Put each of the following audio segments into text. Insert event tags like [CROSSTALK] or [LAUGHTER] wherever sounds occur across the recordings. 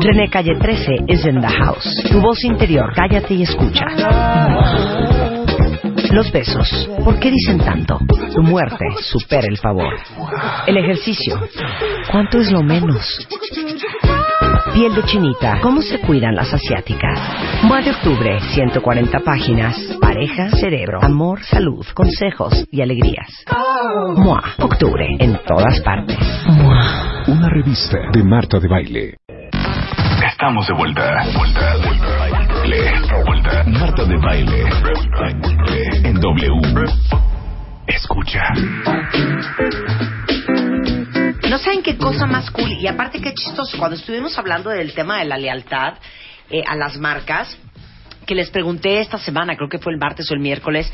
René Calle 13 is in the house. Tu voz interior, cállate y escucha. Los besos, ¿por qué dicen tanto? Tu muerte supera el favor. El ejercicio, ¿cuánto es lo menos? Piel de chinita, ¿cómo se cuidan las asiáticas? Mua de octubre, 140 páginas. Pareja, cerebro, amor, salud, consejos y alegrías. Mua, octubre, en todas partes. Mua. Una revista de Marta de Baile. Estamos de vuelta. Vuelta, vuelta. Vuelta. vuelta. Marta de baile. En W. Escucha. No saben qué cosa más cool. Y aparte, qué chistoso. Cuando estuvimos hablando del tema de la lealtad eh, a las marcas, que les pregunté esta semana, creo que fue el martes o el miércoles,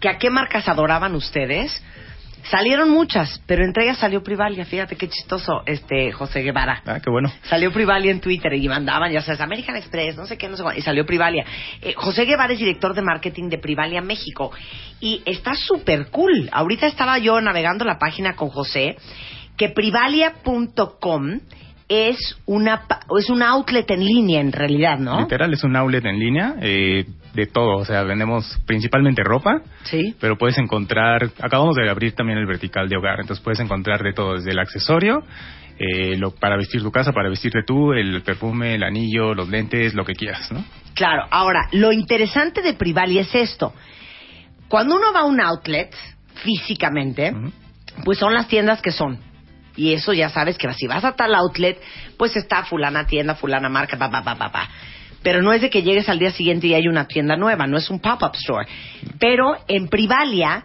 que a qué marcas adoraban ustedes. Salieron muchas, pero entre ellas salió Privalia. Fíjate qué chistoso, este José Guevara. Ah, qué bueno. Salió Privalia en Twitter y mandaban, ya sabes, American Express, no sé qué, no sé cuál, y salió Privalia. Eh, José Guevara es director de marketing de Privalia México y está súper cool. Ahorita estaba yo navegando la página con José, que privalia.com es una es un outlet en línea en realidad, ¿no? Literal, es un outlet en línea eh, de todo. O sea, vendemos principalmente ropa, Sí. pero puedes encontrar. Acabamos de abrir también el vertical de hogar, entonces puedes encontrar de todo, desde el accesorio. eh, lo, para vestir tu casa, para vestirte tú, el perfume, el anillo, los lentes, lo que quieras, ¿no? Claro, ahora, lo interesante de Privalia es esto. Cuando uno va a un outlet físicamente, pues son las tiendas que son. Y eso ya sabes que si vas a tal outlet, pues está fulana tienda, fulana marca, pa, pa, pa, pa, pa. Pero no es de que llegues al día siguiente y hay una tienda nueva, no es un pop-up store. Pero en Privalia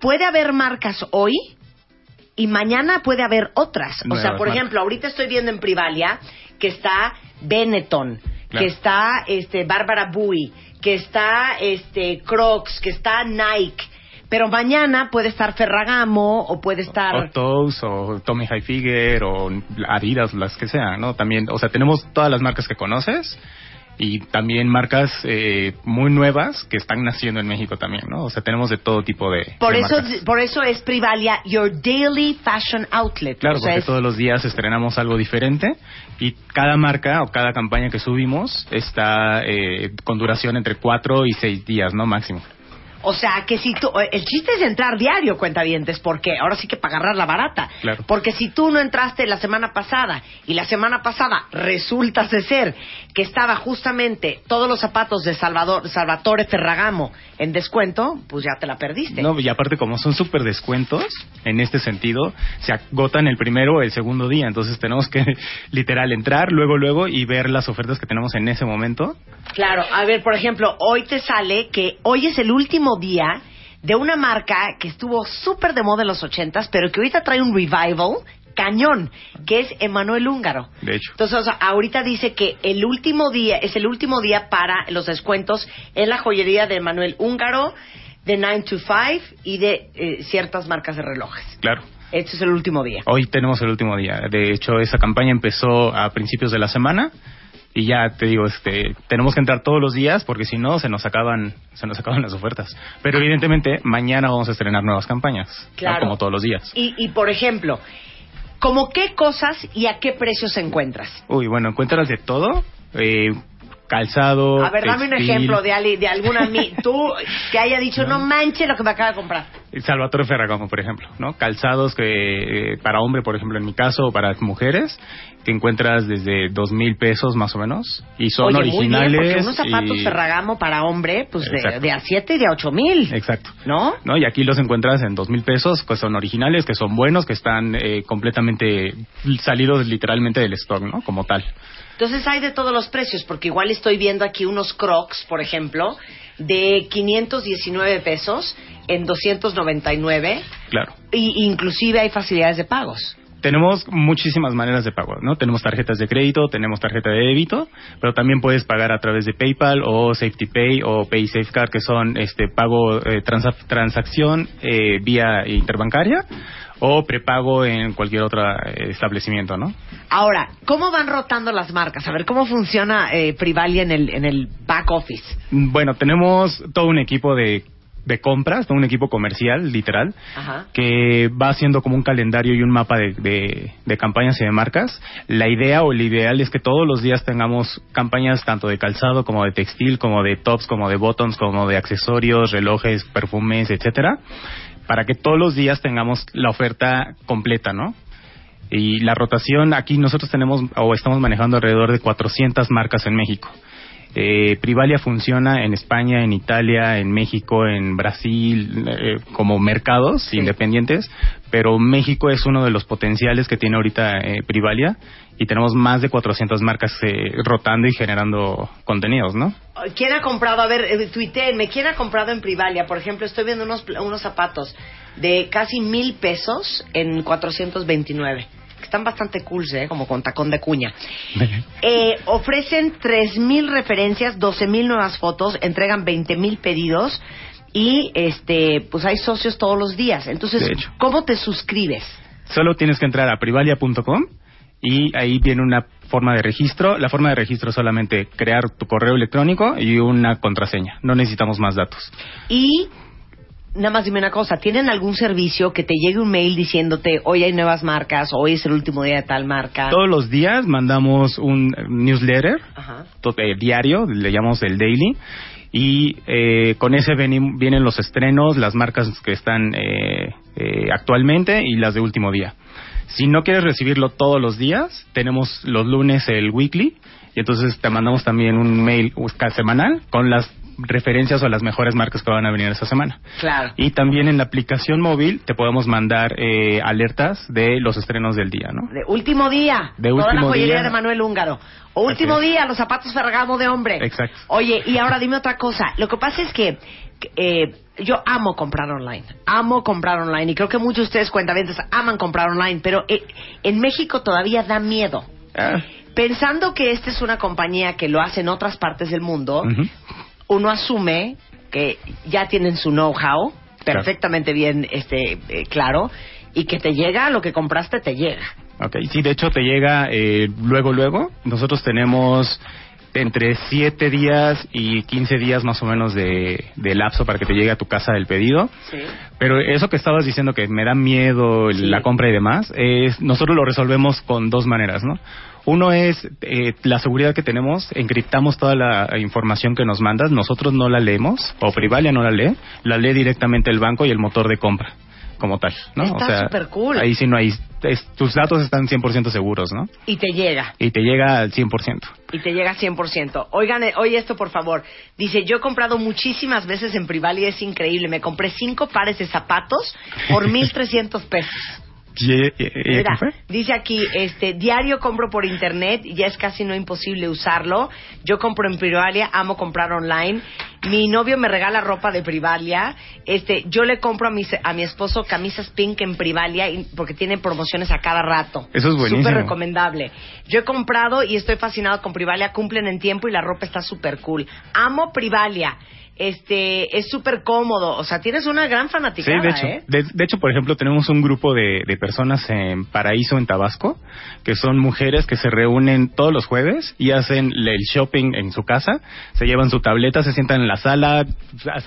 puede haber marcas hoy y mañana puede haber otras. o sea, por ejemplo, ahorita estoy viendo en Privalia que está Benetton, Claro. que está este Bárbara Bui, que está este Crocs, que está Nike. Pero mañana puede estar Ferragamo o puede estar O Toes, o Tommy Hilfiger, o Adidas, las que sean, ¿no? También, o sea, tenemos todas las marcas que conoces y también marcas eh, muy nuevas que están naciendo en México también, ¿no? O sea, tenemos de todo tipo de, por de eso marcas. por eso es Privalia your daily fashion outlet. Claro, O sea, porque es- todos los días estrenamos algo diferente y cada marca o cada campaña que subimos está eh, con duración entre cuatro y seis días, ¿no? Máximo. O sea, que si tú... El chiste es entrar diario, cuentavientes, porque ahora sí que para agarrar la barata. Claro. Porque si tú no entraste la semana pasada y la semana pasada resulta de ser que estaba justamente todos los zapatos de Salvador, Salvatore Ferragamo en descuento, pues ya te la perdiste. No, y aparte como son súper descuentos, en este sentido, se agotan el primero o el segundo día, entonces tenemos que [LAUGHS] literal entrar luego, luego y ver las ofertas que tenemos en ese momento. Claro, a ver, por ejemplo, hoy te sale que hoy es el último día de una marca que estuvo súper de moda en los ochentas, pero que ahorita trae un revival cañón, que es Emanuel Húngaro. De hecho. Entonces, o sea, ahorita dice que el último día, es el último día para los descuentos en la joyería de Emanuel Húngaro, de 9 to 5 y de eh, ciertas marcas de relojes. Claro. Este es el último día. Hoy tenemos el último día. De hecho, esa campaña empezó a principios de la semana y ya te digo, este, tenemos que entrar todos los días porque si no se nos acaban, se nos acaban las ofertas. Pero evidentemente mañana vamos a estrenar nuevas campañas, ¿no? Claro. como todos los días. Y, y por ejemplo, ¿como qué cosas y a qué precios encuentras? Uy, bueno, encuentras de todo. Eh, calzado. A ver, dame un ejemplo de, ali- de alguna mi- [LAUGHS] tú que haya dicho, no manches lo que me acaba de comprar. Salvatore Ferragamo, por ejemplo, ¿no? Calzados que eh, para hombre, por ejemplo, en mi caso, o para mujeres, que encuentras desde dos mil pesos más o menos y son Oye, muy bien, originales. porque unos zapatos y- Ferragamo para hombre, pues de, a 7 y de a 8 mil. Exacto. ¿No? ¿no? Y aquí los encuentras en dos mil pesos, que son originales, que son buenos, que están eh, completamente salidos literalmente del stock, ¿no? Como tal. Entonces hay de todos los precios, porque igual estoy viendo aquí unos crocs, por ejemplo, de 519 pesos en 299, Claro. y inclusive hay facilidades de pagos. Tenemos muchísimas maneras de pago, ¿no? Tenemos tarjetas de crédito, tenemos tarjeta de débito, pero también puedes pagar a través de PayPal o Safety Pay o Pay Safeguard, que son este pago eh, transa- transacción eh, vía interbancaria o prepago en cualquier otro eh, establecimiento, ¿no? Ahora, ¿cómo van rotando las marcas? A ver, ¿cómo funciona eh, Privalia en el, en el back office? Bueno, tenemos todo un equipo de de compras, un equipo comercial, literal, Ajá. que va haciendo como un calendario y un mapa de, de- de campañas y de marcas. La idea o el ideal es que todos los días tengamos campañas tanto de calzado como de textil, como de tops, como de bottoms, como de accesorios, relojes, perfumes, etcétera, para que todos los días tengamos la oferta completa, ¿no? Y la rotación, aquí nosotros tenemos o estamos manejando alrededor de 400 marcas en México. Eh, Privalia funciona en España, en Italia, en México, en Brasil, eh, como mercados independientes, pero México es uno de los potenciales que tiene ahorita eh, Privalia y tenemos más de 400 marcas eh, rotando y generando contenidos, ¿no? ¿Quién ha comprado? A ver, eh, tuiteenme. ¿Quién ha comprado en Privalia? Por ejemplo, estoy viendo unos, unos zapatos de casi mil pesos en 429. Que están bastante cool, ¿eh? Como con tacón de cuña. [LAUGHS] Eh, ofrecen 3.000 referencias, 12.000 nuevas fotos, entregan 20.000 pedidos y este pues hay socios todos los días. Entonces. ¿cómo te suscribes? Solo tienes que entrar a privalia.com y ahí viene una forma de registro. La forma de registro es solamente crear tu correo electrónico y una contraseña. No necesitamos más datos. Y nada más dime una cosa, ¿tienen algún servicio que te llegue un mail diciéndote hoy hay nuevas marcas, hoy es el último día de tal marca? Todos los días mandamos un eh, newsletter Ajá. eh, diario, le llamamos el daily, y eh, con ese veni- vienen los estrenos, las marcas que están eh, eh, actualmente y las de último día. Si no quieres recibirlo todos los días, tenemos los lunes el weekly, y entonces te mandamos también un mail semanal con las referencias o las mejores marcas que van a venir esa semana. Claro. Y también en la aplicación móvil te podemos mandar eh, alertas de los estrenos del día, ¿no? De último día. De Toda la último joyería día. de Manuel Húngaro. O último día, los zapatos Ferragamo de hombre. Exacto. Oye, y ahora dime otra cosa. Lo que pasa es que, eh, yo amo comprar online. Amo comprar online. Y creo que muchos de ustedes cuentavientes aman comprar online. Pero eh, en México todavía da miedo. Ah, Pensando que esta es una compañía que lo hace en otras partes del mundo, uno asume que ya tienen su know-how perfectamente bien este eh, claro y que te llega lo que compraste te llega. Ok, sí, de hecho te llega eh, luego, luego. Nosotros tenemos entre 7 días y 15 días más o menos de, de lapso para que te llegue a tu casa el pedido. Pero eso que estabas diciendo que me da miedo Sí. la compra y demás, es nosotros lo resolvemos con dos maneras, ¿no? Uno es eh, la seguridad que tenemos, encriptamos toda la información que nos mandas, nosotros no la leemos, o Privalia no la lee, la lee directamente el banco y el motor de compra, como tal, ¿no? Está o sea, ahí sí no hay, es- tus datos están 100% seguros, ¿no? Y te llega. Y te llega al 100%. Y te llega 100%. Oigan, eh, oye esto por favor. Dice, yo he comprado muchísimas veces en Prival y es increíble. Me compré cinco pares de zapatos por [LAUGHS] 1.300 pesos. ¿Y, y- y- y- Mira, dice aquí, este, diario compro por internet y ya es casi no imposible usarlo. Yo compro en Privalia, amo comprar online. Mi novio me regala ropa de Privalia. Este, yo le compro a mi, a mi esposo camisas pink en Privalia y- porque tiene promociones a cada rato. Eso es buenísimo. Súper recomendable. Yo he comprado y estoy fascinado con Privalia. Cumplen en tiempo y la ropa está súper cool. Amo Privalia. Este, es súper cómodo. O sea, tienes una gran Sí, fanaticada, de hecho, ¿eh? de, de hecho, por ejemplo, tenemos un grupo de, de personas en Paraíso, en Tabasco, que son mujeres que se reúnen todos los jueves y hacen el shopping en su casa, se llevan su tableta, se sientan en la sala,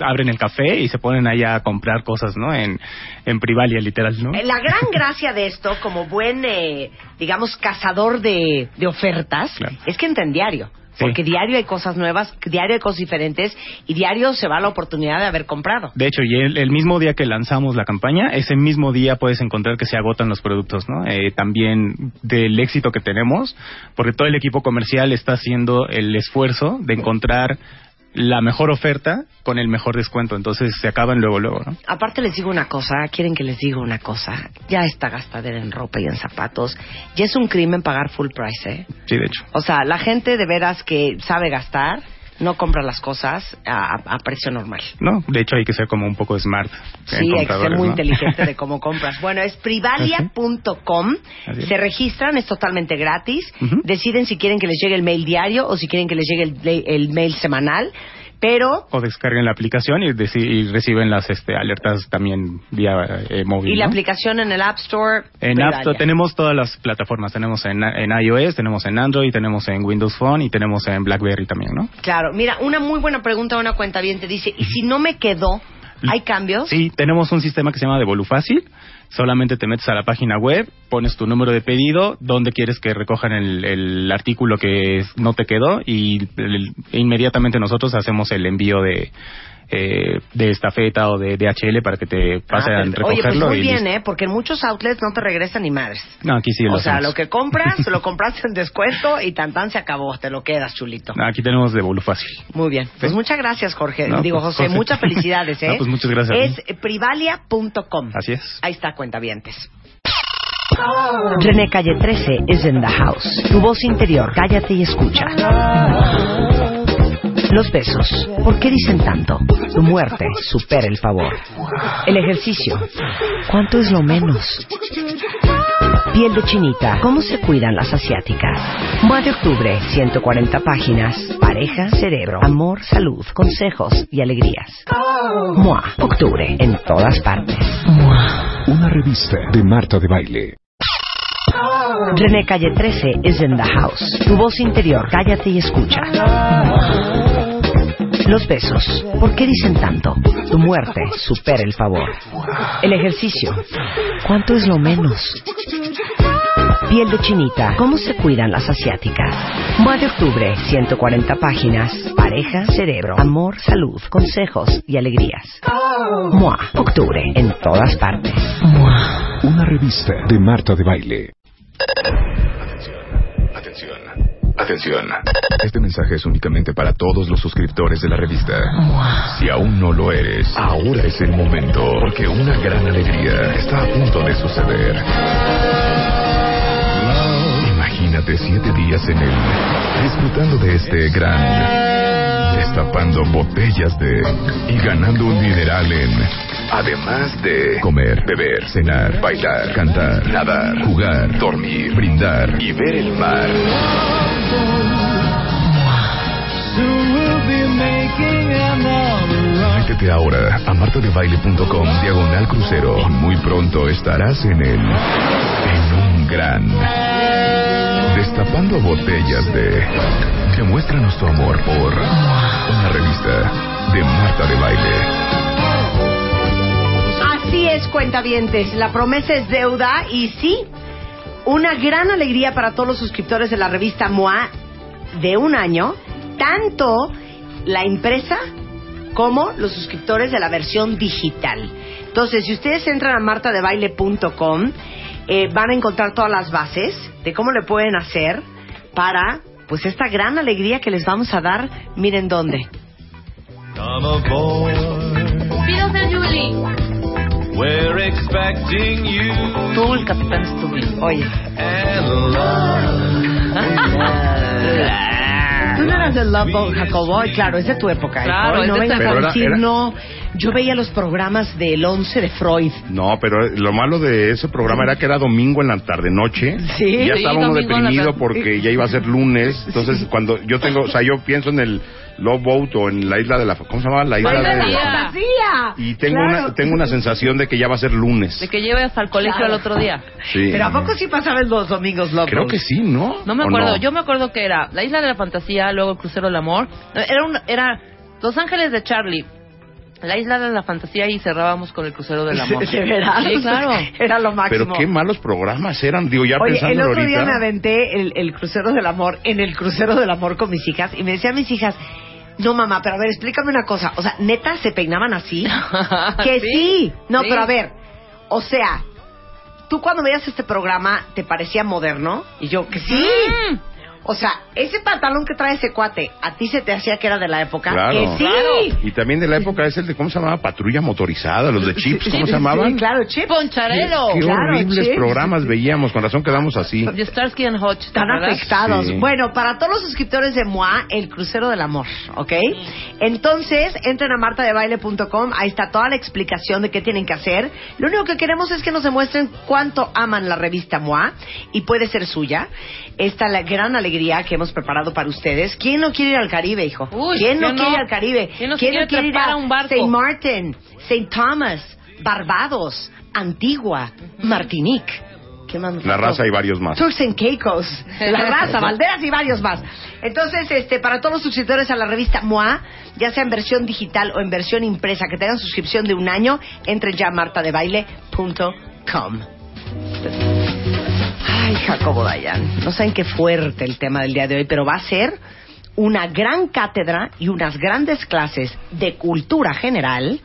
abren el café y se ponen allá a comprar cosas, ¿no? En, en Privalia, literal, ¿no? La gran gracia de esto, como buen, eh, digamos, cazador de, de ofertas, Claro. es que entra en diario. Sí. Porque diario hay cosas nuevas, diario hay cosas diferentes y diario se va la oportunidad de haber comprado. De hecho, y el, el mismo día que lanzamos la campaña, ese mismo día puedes encontrar que se agotan los productos, ¿no? Eh, también del éxito que tenemos, porque todo el equipo comercial está haciendo el esfuerzo de encontrar la mejor oferta con el mejor descuento, entonces se acaban luego, luego, ¿no? Aparte les digo una cosa, quieren que les diga una cosa, ya esta gastadera en ropa y en zapatos, ya es un crimen pagar full price, ¿eh? Sí, de hecho. O sea, la gente de veras que sabe gastar, no compra las cosas a, a precio normal. No, de hecho hay que ser como un poco smart. Sí, hay que ser muy ¿no? inteligente de cómo [LAUGHS] compras. Bueno, es privalia.com. Es. Se registran, es totalmente gratis. Deciden si quieren que les llegue el mail diario o si quieren que les llegue el, el mail semanal. Pero, O descarguen la aplicación y, y reciben las este, alertas también vía eh, móvil. y la ¿no? aplicación en el App Store. En. App Store tenemos todas las plataformas. Tenemos en, en iOS, tenemos en Android, tenemos en Windows Phone y tenemos en BlackBerry también, ¿no? Claro, mira, una muy buena pregunta una cuenta bien te dice, ¿y si no me quedó ¿Hay cambios? Sí, tenemos un sistema que se llama Devolu Fácil. Solamente te metes a la página web, pones tu número de pedido, dónde quieres que recojan el, el artículo que no te quedó y el- inmediatamente nosotros hacemos el envío de, eh, de estafeta o de DHL para que te pasen Ah, a perfecto. Oye, recogerlo. pues muy y bien. ¿eh? Porque en muchos outlets no te regresan ni madres. No, aquí sí lo o sea, hacemos. lo que compras, [LAUGHS] lo compraste en descuento y tan tan se acabó. Te lo quedas, chulito. No, aquí tenemos Devolu Fácil. Muy bien. Pues Sí. muchas gracias, Jorge. No, Digo, pues, José, José. muchas felicidades, [LAUGHS] ¿eh? No, pues, muchas gracias Es privalia.com. Así es. Ahí está, cuentavientes. René Calle 13 is in the house. Tu voz interior, cállate y escucha. Los besos, ¿por qué dicen tanto? Tu muerte supera el favor. El ejercicio, ¿cuánto es lo menos? Piel de chinita, ¿cómo se cuidan las asiáticas? Mua de octubre, 140 páginas. Pareja, cerebro, amor, salud, consejos y alegrías. Mua, octubre, en todas partes. Mua. Una revista de Marta de Baile. René Calle 13 is in the house. Tu voz interior, cállate y escucha. Los besos, ¿por qué dicen tanto? Tu muerte supera el favor. El ejercicio, ¿cuánto es lo menos? Piel de chinita, ¿cómo se cuidan las asiáticas? Mua de octubre, 140 páginas. Pareja, cerebro, amor, salud, consejos y alegrías. Mua, octubre, en todas partes. Mua. Una revista de Marta de Baile. Atención. Este mensaje es únicamente para todos los suscriptores de la revista. Si aún no lo eres, ahora es el momento, porque una gran alegría está a punto de suceder. Imagínate siete días en él, disfrutando de este gran, destapando botellas de y ganando un dineral en, además de comer, beber, cenar, bailar, cantar, nadar, jugar, dormir, brindar y ver el mar. Métete ahora a martadebaile.com diagonal crucero muy pronto estarás en el en un gran destapando botellas de demuéstranos tu amor por una revista de Marta de Baile. Así es, cuentavientes. La promesa es deuda y sí, una gran alegría para todos los suscriptores de la revista MOA de un año, tanto la empresa como los suscriptores de la versión digital. Entonces, si ustedes entran a martadebaile.com, eh, van a encontrar todas las bases de cómo le pueden hacer para, pues, esta gran alegría que les vamos a dar. Miren dónde. Pido ser Julie. We're expecting you Tú, el capitán Stubing. Oye. and love. Tú no eras del Love Boat, Jacobo, y claro, es de tu época. ¿eh? Claro, no de vengas tu a época. decir, no, yo veía los programas del 11 de Freud. No, pero lo malo de ese programa era que era domingo en la tarde-noche. Sí. Y ya Sí, estaba uno en la deprimido porque ya iba a ser lunes. Entonces, cuando yo tengo, o sea, yo pienso en el Love Boat o en la isla de la... ¿Cómo se llama? La isla de... ¡Fantasía! Y tengo, Claro. una, tengo una sensación de que ya va a ser lunes. De que lleve hasta el colegio Claro. al otro día. Sí. Pero ¿a poco sí pasaban los domingos Love Creo Boat? que sí, ¿no? No me ¿O acuerdo. Yo me acuerdo que era la Isla de la Fantasía, luego el Crucero del Amor. Era, un, era Los Ángeles de Charlie. La Isla de la Fantasía y cerrábamos con el Crucero del Amor. ¿De veras? Sí, claro. [LAUGHS] Era lo máximo. Pero qué malos programas eran, digo, ya Oye, el pensándolo otro día ahorita. me aventé el, el crucero del amor, en el crucero del amor con mis hijas, y me decían mis hijas, no mamá, pero a ver, explícame una cosa, o sea, neta, ¿se peinaban así? [LAUGHS] que sí. No, Sí. pero a ver, o sea, tú cuando veías este programa, ¿te parecía moderno? Y yo, que sí. Mm. O sea, ese pantalón que trae ese cuate, ¿a ti se te hacía que era de la época? Claro. Que sí. Claro. Y también de la época es el de, ¿cómo se llamaba? Patrulla motorizada, los de Chips, ¿cómo Sí, se llamaban? Sí, claro, Chip. Poncharelo. Qué Claro, horribles Chips. programas veíamos, con razón quedamos así. De Starsky and Hutch. ¿te Están acuerdas? afectados. Sí. Bueno, para todos los suscriptores de MOA, el crucero del amor, ¿ok? Entonces, entren a martadebaile.com, ahí está toda la explicación de qué tienen que hacer. Lo único que queremos es que nos demuestren cuánto aman la revista MOA y puede ser suya. Esta la gran alegría que hemos preparado para ustedes. ¿Quién no quiere ir al Caribe, hijo? Uy, ¿Quién no ¿quién quiere no? ir al Caribe? ¿Quién no quiere ir a un barco? St. Martin, St. Thomas, Barbados, Antigua, Martinique? ¿Qué más nos La raza y varios más. Turks and Caicos, [LAUGHS] La Raza, Valderas y varios más. Entonces, este, para todos los suscriptores a la revista MOA, ya sea en versión digital o en versión impresa, que tengan suscripción de un año, entren ya a martadebaile.com. Ay, Jacobo Dayan, no saben qué fuerte el tema del día de hoy, pero va a ser una gran cátedra y unas grandes clases de cultura general,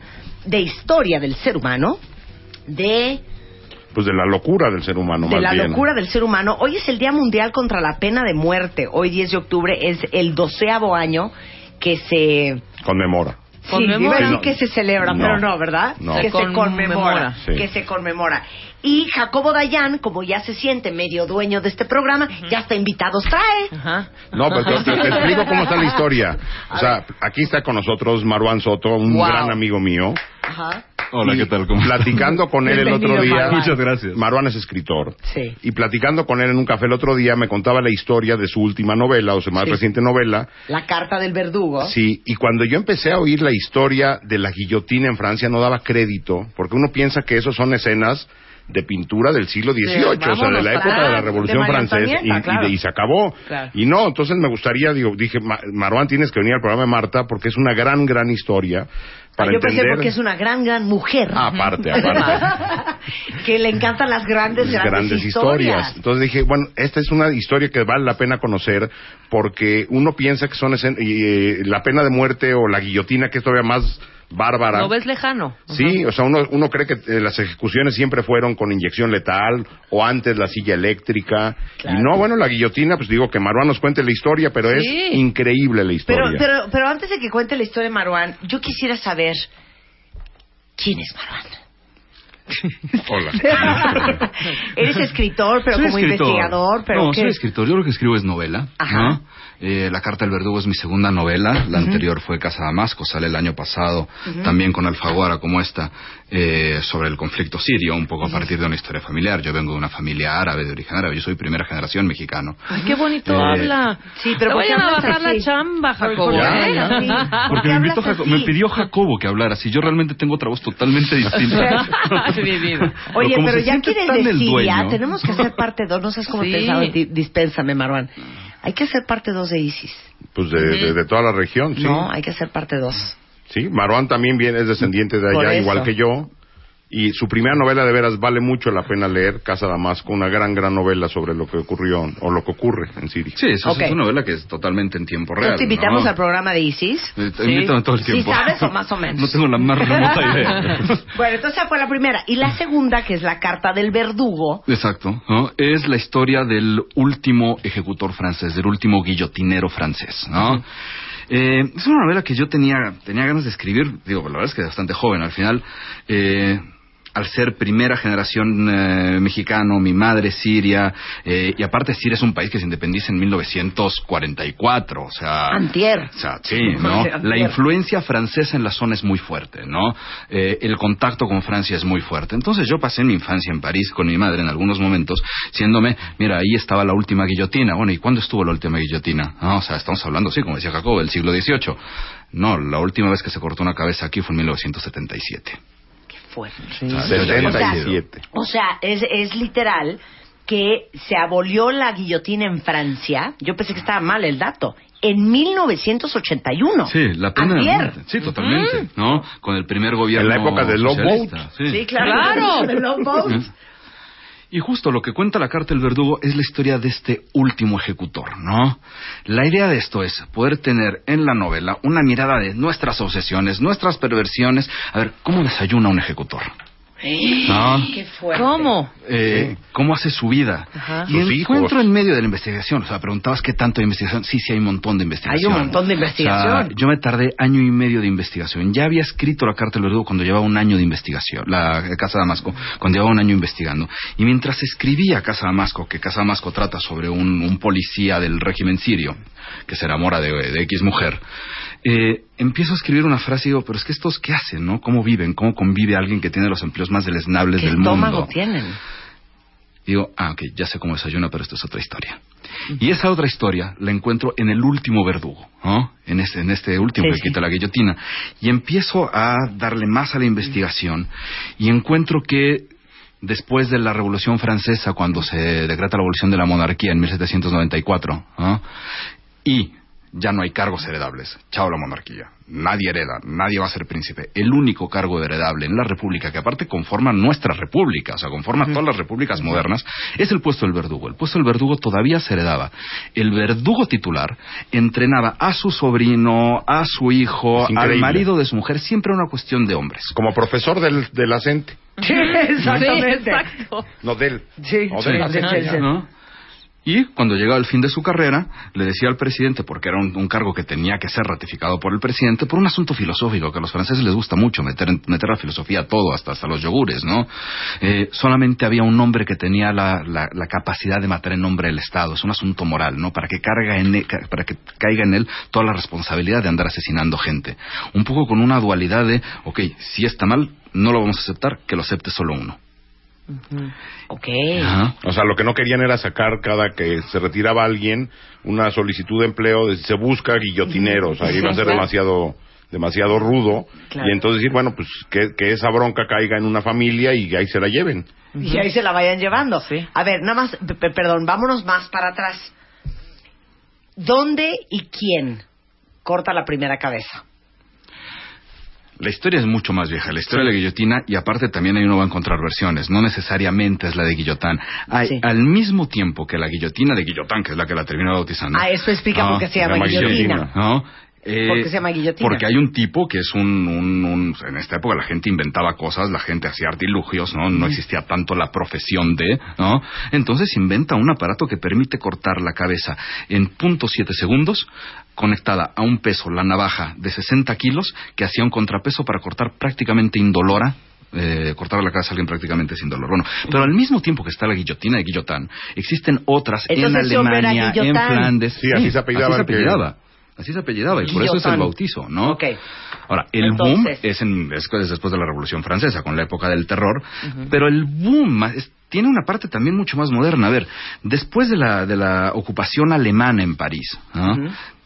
de historia del ser humano, de Pues de la locura del ser humano, de más la bien. locura del ser humano. Hoy es el Día Mundial contra la Pena de Muerte. Hoy, 10 de octubre, es el doceavo año que se... Conmemora. Sí, Conmemora. iba a decir Sí, no. que se celebra, No. pero no, ¿verdad? No. Que Se se conmemora. conmemora. Sí. Que se conmemora. Y Jacobo Dayan, como ya se siente medio dueño de este programa, ya hasta invitados trae. Ajá. No, pues te, te- te explico cómo está la historia. O sea, aquí está con nosotros Marwan Soto, un Wow. gran amigo mío. Ajá. Hola, ¿qué tal? ¿Cómo Platicando con él el otro día. Marwan. Muchas gracias. Marwan es escritor. Sí. Y platicando con él en un café el otro día, me contaba la historia de su última novela, o su más Sí. reciente novela. La carta del verdugo. Sí, y cuando yo empecé a oír la historia de la guillotina en Francia, no daba crédito, porque uno piensa que eso son escenas de pintura del siglo XVIII, o sea, de la época de la Revolución de Francesa, y, claro. de- y se acabó. Claro. Y no, entonces me gustaría, digo, dije, "Ma- Marwan, tienes que venir al programa de Marta, porque es una gran, gran historia para Ah, yo pensé entender... porque es una gran, gran mujer. Ah, aparte, aparte. [LAUGHS] que le encantan las grandes, grandes, grandes historias. Entonces dije, bueno, esta es una historia que vale la pena conocer porque uno piensa que son escen- y, eh, la pena de muerte o la guillotina, que es todavía más bárbara. Lo ves lejano. Sí, o sea, uno, uno cree que eh, las ejecuciones siempre fueron con inyección letal o antes la silla eléctrica. Claro. Y no, bueno, la guillotina, pues digo que Marwan nos cuente la historia, pero Sí. es increíble la Pero, historia. pero, pero antes de que cuente la historia de Marwan, yo quisiera saber quién es Marwan. Hola. [LAUGHS] Eres escritor, pero Soy como escritor. investigador, pero no, ¿qué? soy escritor. Yo lo que escribo es novela. Ajá. ¿no? Eh, la Carta del Verdugo es mi segunda novela. La anterior fue Casa Damasco, sale el año pasado, también con Alfaguara como esta, eh, sobre el conflicto sirio, un poco a partir de una historia familiar. Yo vengo de una familia árabe, de origen árabe. Yo soy primera generación mexicano. Ay, qué bonito Eh, habla. Sí, pero Te ¿por qué vayan a bajar así? la chamba, Jacobo. Ya, ¿eh? ya. Sí. ¿Por Porque me, hablas invitó Jaco- así? me pidió Jacobo que hablara. Si yo realmente tengo otra voz totalmente distinta. [LAUGHS] [LAUGHS] Oye, pero ya quieres decir, ya tenemos que hacer parte 2, no sabes cómo Sí. te pensaba, di- dispénsame, Marwan. Hay que hacer parte 2 de ISIS. Pues de, de- de toda la región, sí. No, hay que hacer parte 2. Sí, Marwan también viene, es descendiente de allá, igual que yo. Y su primera novela de veras vale mucho la pena leer, Casa Damasco, una gran, gran novela sobre lo que ocurrió o lo que ocurre en Siria. Sí, eso Ok. es una novela que es totalmente en tiempo real. Te invitamos ¿no? al programa de ISIS. Eh, te invitan todo el ¿Sí tiempo. sabes o más o menos? No tengo la más remota [LAUGHS] idea. Bueno, entonces esa fue la primera. Y la segunda, que es la carta del verdugo. Exacto. ¿no? Es la historia del último ejecutor francés, del último guillotinero francés. ¿no? Eh, es una novela que yo tenía, tenía ganas de escribir, digo, la verdad es que bastante joven. Al final, eh, al ser primera generación eh, mexicano, mi madre siria, eh, y aparte Siria es un país que se independiza en 1944, o sea... Antier. O sea, sí, [LAUGHS] ¿no? Antier. La influencia francesa en la zona es muy fuerte, ¿no? Eh, el contacto con Francia es muy fuerte. Entonces yo pasé mi infancia en París con mi madre en algunos momentos, siéndome, mira, ahí estaba la última guillotina. Bueno, ¿y cuándo estuvo la última guillotina? No, o sea, estamos hablando, sí, como decía Jacobo, del siglo XVIII. No, la última vez que se cortó una cabeza aquí fue en 1977. Fuerte. Nacido. 77. O sea, es, es literal que se abolió la guillotina en Francia. Yo pensé que estaba mal el dato. En 1981. Sí, la pena muerte. Sí, totalmente, ¿no? Con el primer gobierno En la época de Love socialista, Boat. sí. Sí, claro. Claro. [LAUGHS] De. Y justo lo que cuenta la carta del verdugo es la historia de este último ejecutor, ¿no? La idea de esto es poder tener en la novela una mirada de nuestras obsesiones, nuestras perversiones. A ver, ¿cómo desayuna un ejecutor? ¿No? Qué fuerte. ¿Cómo? Eh, ¿Cómo hace su vida? Ajá. Y encuentro hijos. en medio de la investigación, o sea, preguntabas qué tanto de investigación. Sí, sí, hay un montón de investigación. Hay un montón de investigación. O sea, yo me tardé año y medio de investigación. Ya había escrito la carta del verdugo cuando llevaba un año de investigación, la Casa Damasco, cuando llevaba un año investigando. Y mientras escribía Casa Damasco, que Casa Damasco trata sobre un, un policía del régimen sirio, que se enamora de, de X mujer, eh, empiezo a escribir una frase y digo, pero es que estos qué hacen, ¿no? ¿Cómo viven? ¿Cómo convive alguien que tiene los empleos más deleznables ¿Qué del estómago mundo? tienen? Digo, ah, ok, ya sé cómo desayuna, pero esto es otra historia. Y esa otra historia la encuentro en el último verdugo, ¿no? En este, en este último Sí, que sí. quita la guillotina. Y empiezo a darle más a la investigación y encuentro que después de la Revolución Francesa, cuando se decreta la abolición de la monarquía en 1794, ¿no? Y ya no hay cargos heredables. Chao la monarquía. Nadie hereda, nadie va a ser príncipe. El único cargo heredable en la república, que aparte conforma nuestra república, o sea, conforma todas las repúblicas modernas, es el puesto del verdugo. El puesto del verdugo todavía se heredaba. El verdugo titular entrenaba a su sobrino, a su hijo, al marido de su mujer, siempre una cuestión de hombres. Como profesor del, del acente. Sí, exactamente. Sí, exacto. No del. Sí, O sí, del sí, acente. sí, sí. ¿no? Y cuando llegaba el fin de su carrera, le decía al presidente, porque era un, cargo que tenía que ser ratificado por el presidente, por un asunto filosófico, que a los franceses les gusta mucho meter, meter la filosofía a todo, hasta, hasta los yogures, ¿no? Eh, solamente había un hombre que tenía la, la- la capacidad de matar en nombre del Estado, es un asunto moral, ¿no? Para que, carga en ca- para que caiga en él toda la responsabilidad de andar asesinando gente. Un poco con una dualidad de, ok, si está mal, no lo vamos a aceptar, que lo acepte solo uno. Ok. Ajá. O sea, lo que no querían era sacar cada que se retiraba alguien una solicitud de empleo, de, se busca guillotineros, ahí iba a ser demasiado demasiado rudo Claro. y entonces decir, bueno, pues que, que esa bronca caiga en una familia y ahí se la lleven. Y ahí se la vayan llevando. Sí. A ver, nada más, perdón, vámonos más para atrás. ¿Dónde y quién corta la primera cabeza? La historia es mucho más vieja, la historia de la guillotina, y aparte también ahí uno va a encontrar versiones, no necesariamente es la de Guillotán. Hay, Sí. Al mismo tiempo que la guillotina de Guillotán, que es la que la termina bautizando. Ah, eso explica por qué se llama llama guillotina. guillotina. ¿no? Eh, ¿Por qué se llama guillotina? Porque hay un tipo que es un, un- un- En esta época la gente inventaba cosas, la gente hacía artilugios, ¿no? No existía tanto la profesión de, ¿no? Entonces inventa un aparato que permite cortar la cabeza en punto siete segundos, conectada a un peso, la navaja de 60 kilos, que hacía un contrapeso para cortar prácticamente indolora eh, cortar la cabeza a alguien prácticamente sin dolor. Bueno, pero al mismo tiempo que está la guillotina de Guillotán, existen otras en Entonces, Alemania, en. Flandes. Sí, así se apellidaba Así se apellidaba. Y por eso es el bautizo, ¿no? Ok. Ahora, el Entonces- boom es, en, es es después de la Revolución Francesa, con la época del terror, pero el boom es- tiene una parte también mucho más moderna. A ver, después de la, de la ocupación alemana en París, ¿no?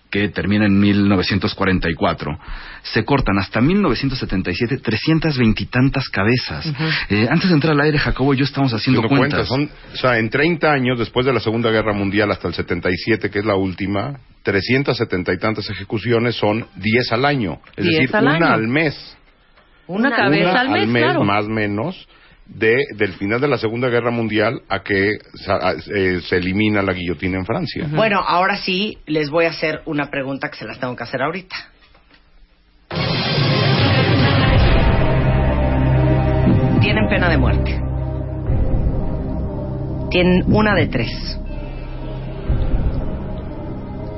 que termina en 1944, se cortan hasta 1977 320 y tantas cabezas. Eh, antes de entrar al aire, Jacobo y yo estamos haciendo Haciendo cuentas. cuentas, son, o sea, en 30 años, después de la Segunda Guerra Mundial hasta el 77, que es la última, 370 y tantas ejecuciones son 10 al año. Es 10 decir, al una año. al mes. Una, Una- cabeza una al mes, claro. más menos, de, del final de la Segunda Guerra Mundial a que sa- eh, se elimina la guillotina en Francia. Bueno, ahora sí les voy a hacer una pregunta que se las tengo que hacer ahorita. Tienen pena de muerte. Tienen una de tres.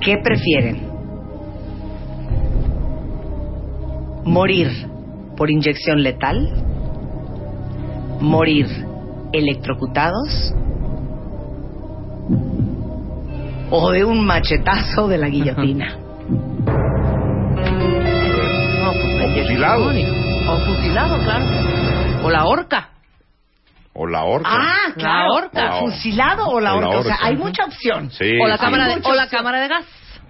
¿Qué prefieren? ¿Morir por inyección letal? ¿Morir electrocutados? ¿O de un machetazo de la guillotina? O fusilado. O fusilado, claro. O la horca. O la horca. Ah, claro. horca. ¿O fusilado o la O la horca? O sea, horca. hay mucha opción. Sí, o la sí. cámara de, Muchas o la cámara de gas.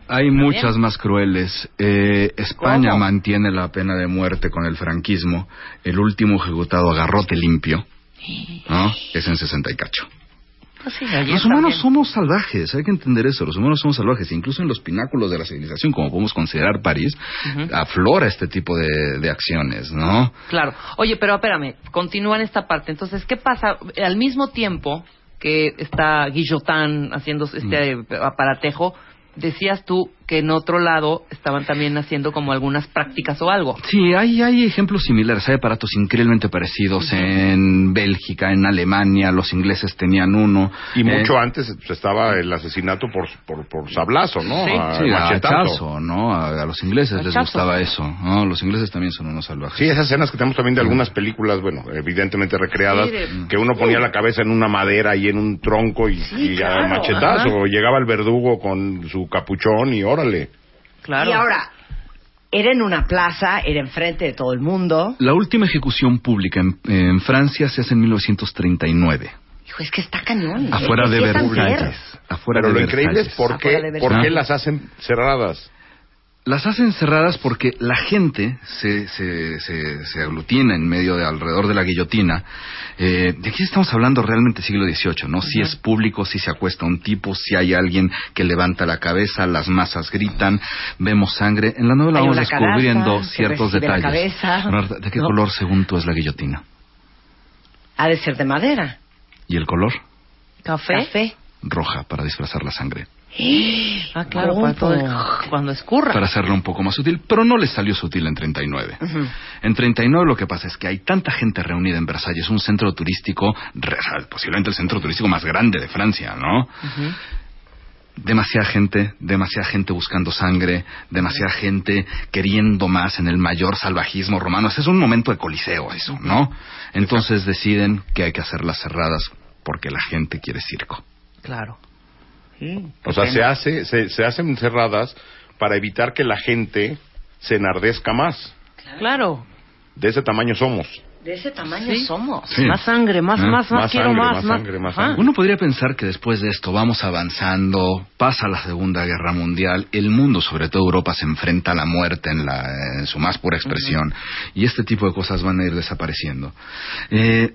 Hay muchas más crueles. Eh, España ¿Cómo? mantiene la pena de muerte con el franquismo. El último ejecutado a garrote limpio. ¿no? Es en 60 y cacho. Sí, Los humanos también. somos salvajes, hay que entender eso. Los humanos somos salvajes. Incluso en los pináculos de la civilización, como podemos considerar París, aflora este tipo de, de acciones, ¿no? Claro. Oye, pero espérame, continúa en esta parte. Entonces, ¿qué pasa? Al mismo tiempo que está Guillotán haciendo este Mm. aparatejo, decías tú que en otro lado estaban también haciendo como algunas prácticas o algo. Sí, hay, hay ejemplos similares. Hay aparatos increíblemente parecidos en Bélgica, en Alemania. Los ingleses tenían uno. Y Eh, mucho antes pues, estaba el asesinato por, por, por sablazo, ¿no? Sí. A Sí, ¿no? A, a los ingleses les gustaba eso, ¿no? Los ingleses también son unos salvajes. Sí, esas escenas que tenemos también de algunas películas, bueno, evidentemente recreadas, Sí, de- que uno ponía la cabeza en una madera y en un tronco y, Sí, y claro. a machetazo. Ajá. Llegaba el verdugo con su capuchón y órale. Claro. Y ahora, era en una plaza, era enfrente de todo el mundo. La última ejecución pública en, en Francia se hace en 1939, Hijo, es que está cañón. afuera de Versalles. Afuera Pero de lo increíble es Versalles. por qué, por qué Versalles. las hacen cerradas. Las hacen cerradas porque la gente se, se, se, se aglutina en medio de alrededor de la guillotina. Eh, de aquí estamos hablando realmente siglo XVIII, ¿no? Si es público, si se acuesta un tipo, si hay alguien que levanta la cabeza, las masas gritan, vemos sangre. En la novela vamos descubriendo ciertos detalles. ¿De qué ¿No? color, según tú, es la guillotina? Ha de ser de madera. ¿Y el color? ¿Café? Café. Roja, para disfrazar la sangre. Ah, claro, ¿Cómo? para todo el- [LAUGHS] cuando escurra. para hacerlo un poco más sutil, pero no le salió sutil en 39. Ujú. En 39 lo que pasa es que hay tanta gente reunida en Versalles, un centro turístico, posiblemente el centro turístico más grande de Francia, ¿no? Demasiada gente, demasiada gente buscando sangre, demasiada gente queriendo más en el mayor salvajismo romano. Ese es un momento de coliseo eso, ¿no? Entonces deciden que hay que hacerlas cerradas porque la gente quiere circo. Claro. O sea, se, hace, se, se hacen cerradas para evitar que la gente se enardezca más. Claro. De ese tamaño somos. De ese tamaño Sí. somos. Sí. Más sangre, más, Ah, más, más, más quiero sangre, más, más sangre, más Ajá. sangre. Uno podría pensar que después de esto vamos avanzando, pasa la Segunda Guerra Mundial, el mundo, sobre todo Europa, se enfrenta a la muerte en, la, en su más pura expresión y este tipo de cosas van a ir desapareciendo. Eh,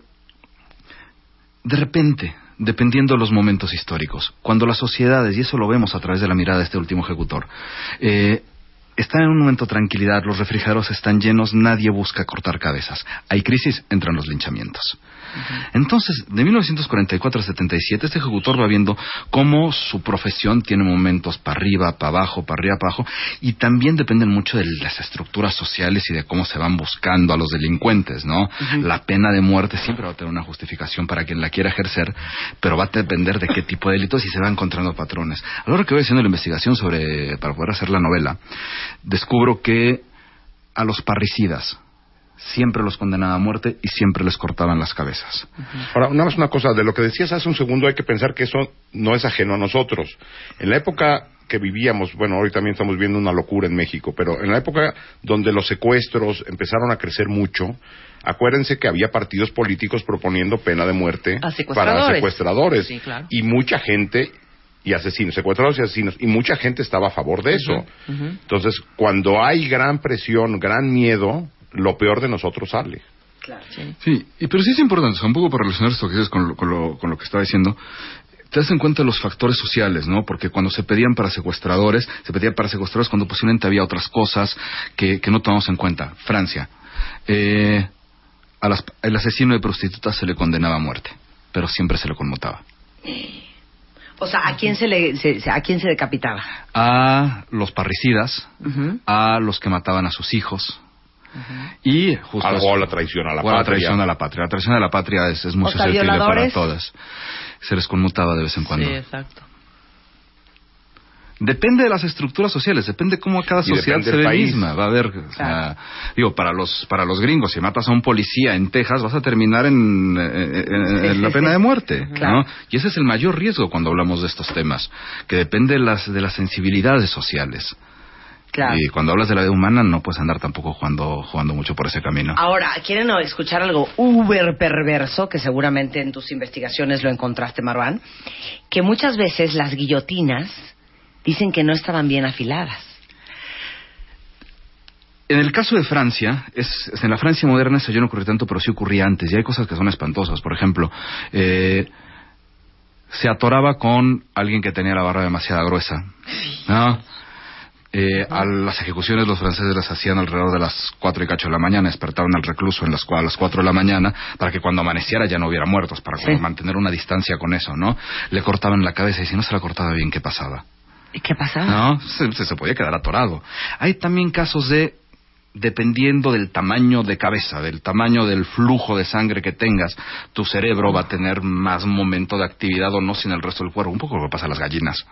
de repente, dependiendo de los momentos históricos, cuando las sociedades, y eso lo vemos a través de la mirada de este último ejecutor, eh, están en un momento de tranquilidad, los refrigerados están llenos, nadie busca cortar cabezas. Hay crisis, entran los linchamientos. Entonces, de 1944 a 77, este ejecutor va viendo cómo su profesión tiene momentos para arriba, para abajo, para arriba, para abajo, y también dependen mucho de las estructuras sociales y de cómo se van buscando a los delincuentes, ¿no? La pena de muerte siempre va a tener una justificación para quien la quiera ejercer, pero va a depender de qué tipo de delitos y se va encontrando patrones. A la hora que voy haciendo la investigación sobre, para poder hacer la novela, descubro que a los parricidas siempre los condenaban a muerte y siempre les cortaban las cabezas. Ahora, nada más una cosa, de lo que decías hace un segundo hay que pensar que eso no es ajeno a nosotros. En la época que vivíamos, bueno, hoy también estamos viendo una locura en México, pero en la época donde los secuestros empezaron a crecer mucho, acuérdense que había partidos políticos proponiendo pena de muerte A secuestradores. para secuestradores. Sí, claro. Y mucha gente y asesinos, secuestradores y asesinos, y mucha gente estaba a favor de eso. Entonces, cuando hay gran presión, gran miedo, lo peor de nosotros sale. Sí, y, pero sí es importante, o sea, un poco para relacionar esto que dices con lo, con, lo, con lo que estaba diciendo, te das en cuenta los factores sociales, ¿no? Porque cuando se pedían para secuestradores, se pedía para secuestradores cuando posiblemente había otras cosas que, que no tomamos en cuenta. Francia, eh, a las- el asesino de prostitutas se le condenaba a muerte, pero siempre se le conmutaba. O sea, ¿a quién se le se- a quién se decapitaba? A los parricidas, a los que mataban a sus hijos. Y justo Algo a la traición a la o a la patria. traición a la patria. La traición a la patria es, es muy O sea, susceptible para todas. Se les conmutaba de vez en cuando. Sí, exacto. Depende de las estructuras sociales, depende cómo cada sociedad se ve país. misma. Va a haber, o sea, digo, para los para los gringos, si matas a un policía en Texas, vas a terminar en, en- en Sí, la pena de muerte, Claro. ¿no? Y ese es el mayor riesgo cuando hablamos de estos temas, que depende de las de las sensibilidades sociales. Claro. Y cuando hablas de la vida humana, no puedes andar tampoco jugando jugando mucho por ese camino. Ahora, ¿quieren escuchar algo uber perverso que seguramente en tus investigaciones lo encontraste, Marván? Que muchas veces las guillotinas dicen que no estaban bien afiladas. En el caso de Francia, es, es- en la Francia moderna eso ya no ocurre tanto, pero sí ocurría antes. Y hay cosas que son espantosas. Por ejemplo, eh, se atoraba con alguien que tenía la barra demasiado gruesa. ¿no? Eh, a las ejecuciones los franceses las hacían alrededor de las cuatro y cacho de la mañana, despertaban al recluso en las, a las cuatro de la mañana para que cuando amaneciera ya no hubiera muertos, para Sí. mantener una distancia con eso, ¿no? Le cortaban la cabeza y si no se la cortaba bien, ¿qué pasaba? ¿Y qué pasaba? No, se podía quedar atorado. Hay también casos de, dependiendo del tamaño de cabeza, del tamaño del flujo de sangre que tengas, tu cerebro va a tener más momento de actividad o no sin el resto del cuerpo. Un poco lo que pasa a las gallinas.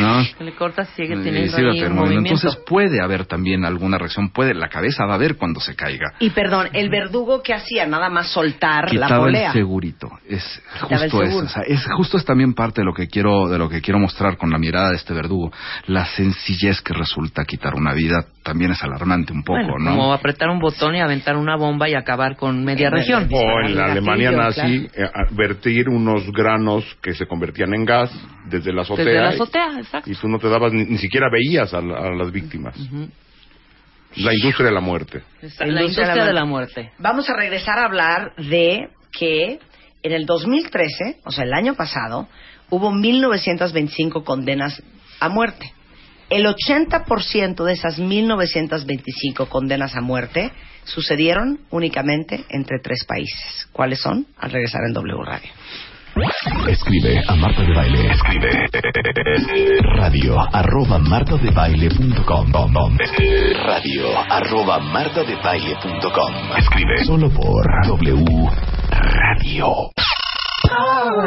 ¿no? Le cortas y sigue teniendo sigue ahí un teniendo movimiento. Entonces puede haber también alguna reacción, puede, la cabeza va a ver cuando se caiga. Y perdón, el verdugo que hacía nada más soltar la Quitaba polea. el segurito. Es Quitaba justo eso. seguro. o sea, es justo es también parte de lo que quiero de lo que quiero mostrar con la mirada de este verdugo, la sencillez que resulta quitar una vida también es alarmante un poco, Bueno, ¿no? Como apretar un botón y aventar una bomba y acabar con media región. O en la Alemania nazi, eh, vertir unos granos que se convertían en gas desde la azotea. Desde la y- azotea, exacto. Y tú no te dabas, ni, ni siquiera veías a, la- a las víctimas. La industria de la muerte. La industria de la muerte. Vamos a regresar a hablar de que en el 2013, o sea, el año pasado, hubo 1925 condenas a muerte. El 80% de esas 1925 condenas a muerte sucedieron únicamente entre tres países. ¿Cuáles son? Al regresar en W Radio. Escribe a Marta de Baile. Escribe radio arroba martadebaile.com radio arroba martadebaile.com Escribe solo por W Radio.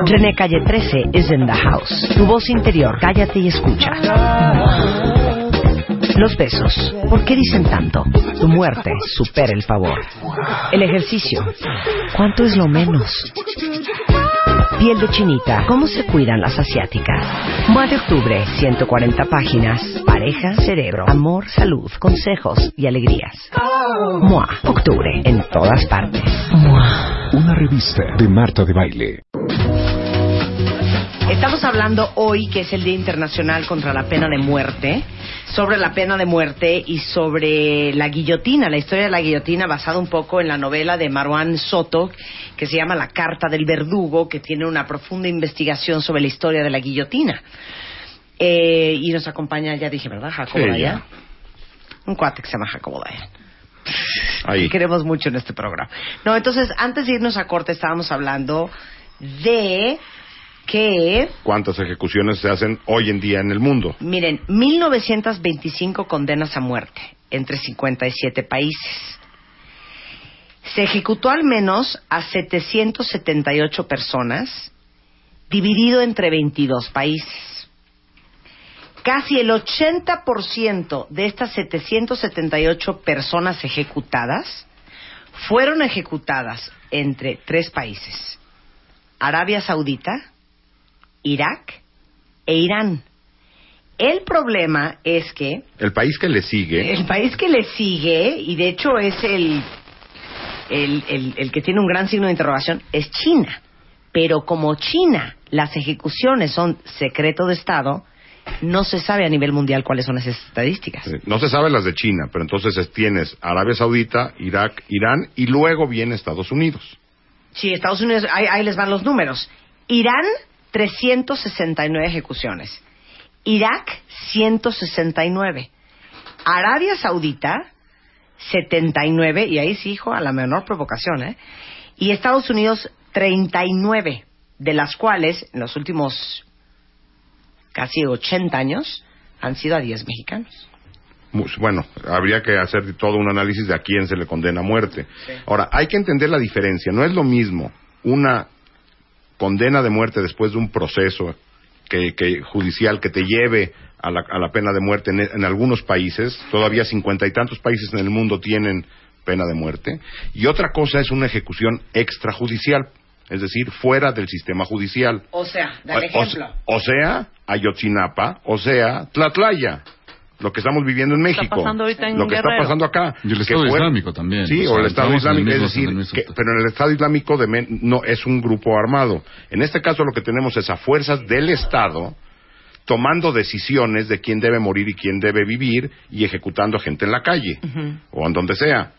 René Calle 13 is in the house. Tu voz interior, cállate y escucha. Los besos, ¿por qué dicen tanto? Tu muerte supera el favor. El ejercicio, ¿cuánto es lo menos? Piel de chinita, ¿cómo se cuidan las asiáticas? Mua de octubre, 140 páginas. Pareja, cerebro, amor, salud, consejos y alegrías. Mua, octubre, en todas partes. Mua. Una revista de Marta de Baile. Estamos hablando hoy, que es el Día Internacional contra la Pena de Muerte, sobre la pena de muerte y sobre la guillotina, la historia de la guillotina basada un poco en la novela de Marwan Soto, que se llama La Carta del Verdugo, que tiene una profunda investigación sobre la historia de la guillotina. Eh, y nos acompaña, ya dije, ¿verdad? Jacobo Sí, ya. Un cuate que se llama Jacobo Dayan. [LAUGHS] Ahí. Queremos mucho en este programa. No, entonces, antes de irnos a corte, estábamos hablando de que ¿Cuántas ejecuciones se hacen hoy en día en el mundo? Miren, 1925 condenas a muerte entre 57 países. Se ejecutó al menos a 778 personas, dividido entre 22 países. Casi el 80% de estas 778 personas ejecutadas fueron ejecutadas entre tres países. Arabia Saudita, Irak e Irán. El problema es que El país que le sigue, el país que le sigue, y de hecho es el, el, el- el que tiene un gran signo de interrogación, es China. Pero como China, las ejecuciones son secreto de Estado, no se sabe a nivel mundial cuáles son esas estadísticas. no se sabe las de China, pero entonces es- tienes Arabia Saudita, Irak, Irán y luego viene Estados Unidos. Sí, Estados Unidos, ahí, ahí les van los números. Irán, 369 ejecuciones. Irak, 169. Arabia Saudita, 79. Y ahí sí, hijo, a la menor provocación, ¿eh? Y Estados Unidos, 39. De las cuales, en los últimos casi 80 años, han sido a 10 mexicanos. Bueno, habría que hacer todo un análisis de a quién se le condena a muerte. Ahora, hay que entender la diferencia. No es lo mismo una condena de muerte después de un proceso que, que- judicial que te lleve a la, a la pena de muerte en, en algunos países. Todavía cincuenta y tantos países en el mundo tienen pena de muerte. Y otra cosa es una ejecución extrajudicial, es decir, fuera del sistema judicial. O sea, O- O, o sea, Ayotzinapa, o sea, Tlatlaya. Lo que estamos viviendo en Está México. pasando ahorita en lo que Guerrero. está pasando acá. Y el que Estado fue- Islámico también. Sí, O el Estado Islámico. Es decir, que- pero en el Estado Islámico de men- no es un grupo armado. En este caso lo que tenemos es a fuerzas del Estado tomando decisiones de quién debe morir y quién debe vivir y ejecutando a gente en la calle o en donde sea.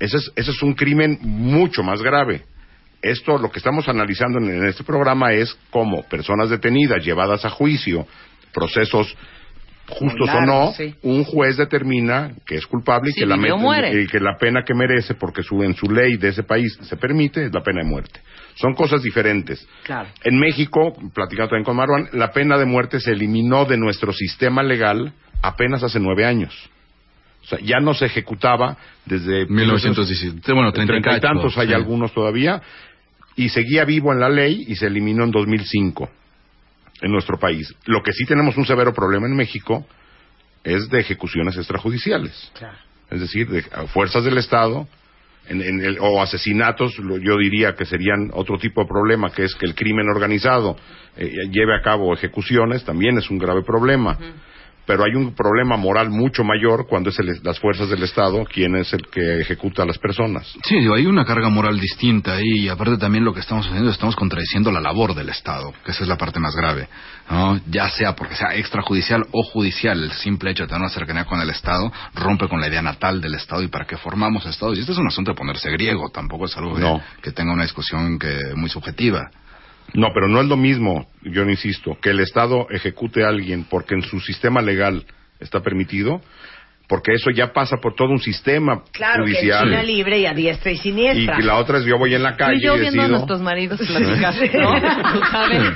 Ese es, ese es un crimen mucho más grave. Esto, lo que estamos analizando en, en este programa es cómo personas detenidas, llevadas a juicio, procesos justos o no, sí. un juez determina que es culpable y que, la, vive o met- muere. y que la pena que merece, porque su, en su ley de ese país se permite, es la pena de muerte. Son cosas diferentes. Claro. En México, platicando también con Marwan, la pena de muerte se eliminó de nuestro sistema legal apenas hace nueve años. O sea, ya no se ejecutaba desde 1917, bueno, 30 y treinta y cacho, tantos, hay sí. algunos todavía, y seguía vivo en la ley y se eliminó en 2005 en nuestro país. Lo que sí tenemos un severo problema en México es de ejecuciones extrajudiciales. Es decir, de fuerzas del Estado en- en el- o asesinatos, lo- yo diría que serían otro tipo de problema, que es que el crimen organizado eh, lleve a cabo ejecuciones, también es un grave problema. Pero hay un problema moral mucho mayor cuando es el- las fuerzas del Estado quien es el que ejecuta a las personas. Sí, digo, hay una carga moral distinta ahí y aparte también lo que estamos haciendo, estamos contradiciendo la labor del Estado, que esa es la parte más grave, ¿no? Ya sea porque sea extrajudicial o judicial, el simple hecho de tener una cercanía con el Estado rompe con la idea natal del Estado y para qué formamos Estados. Y este es un asunto de ponerse griego, tampoco es algo que, que tenga una discusión que muy subjetiva. No, pero no es lo mismo, yo no insisto, que el Estado ejecute a alguien porque en su sistema legal está permitido, porque eso ya pasa por todo un sistema Claro, judicial. Libre y a diestra y y siniestra. que la otra es yo voy en la calle y yo y viendo a decido. nuestros maridos platicar, ¿no? Tú sabes.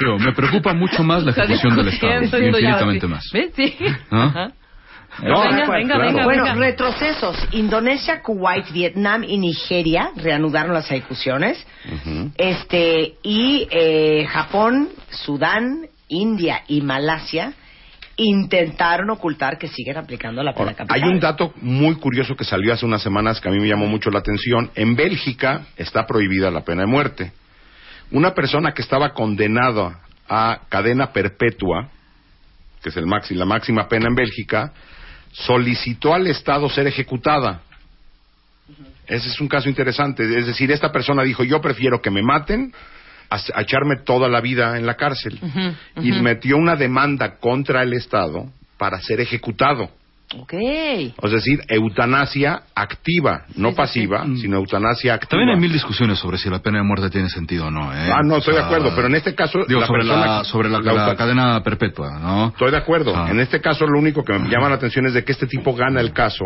Digo, me preocupa mucho más la ejecución del Estado, [LAUGHS] infinitamente más. ¿Ves? Sí. ¿No? No, venga, venga, claro. venga, Bueno, venga. retrocesos. Indonesia, Kuwait, Vietnam y Nigeria reanudaron las ejecuciones. Este, y eh, Japón, Sudán, India y Malasia intentaron ocultar que siguen aplicando la pena capital. hay un dato muy curioso que salió hace unas semanas que a mí me llamó mucho la atención. En Bélgica está prohibida la pena de muerte. Una persona que estaba condenada a cadena perpetua, que es el maxi, la máxima pena en Bélgica, solicitó al Estado ser ejecutada. Ese es un caso interesante. Es decir, esta persona dijo, yo prefiero que me maten a, a echarme toda la vida en la cárcel. Y metió una demanda contra el Estado para ser ejecutado. Ok. Es decir, eutanasia activa, no sí, pasiva, sino eutanasia activa. También hay mil discusiones sobre si la pena de muerte tiene sentido o no. ¿eh? Ah, no, estoy O de sea, acuerdo, pero en este caso... Digo, la sobre, persona la, sobre la, la cadena perpetua, ¿no? Estoy de acuerdo. Ah. En este caso, lo único que me llama la atención es de que este tipo gana el caso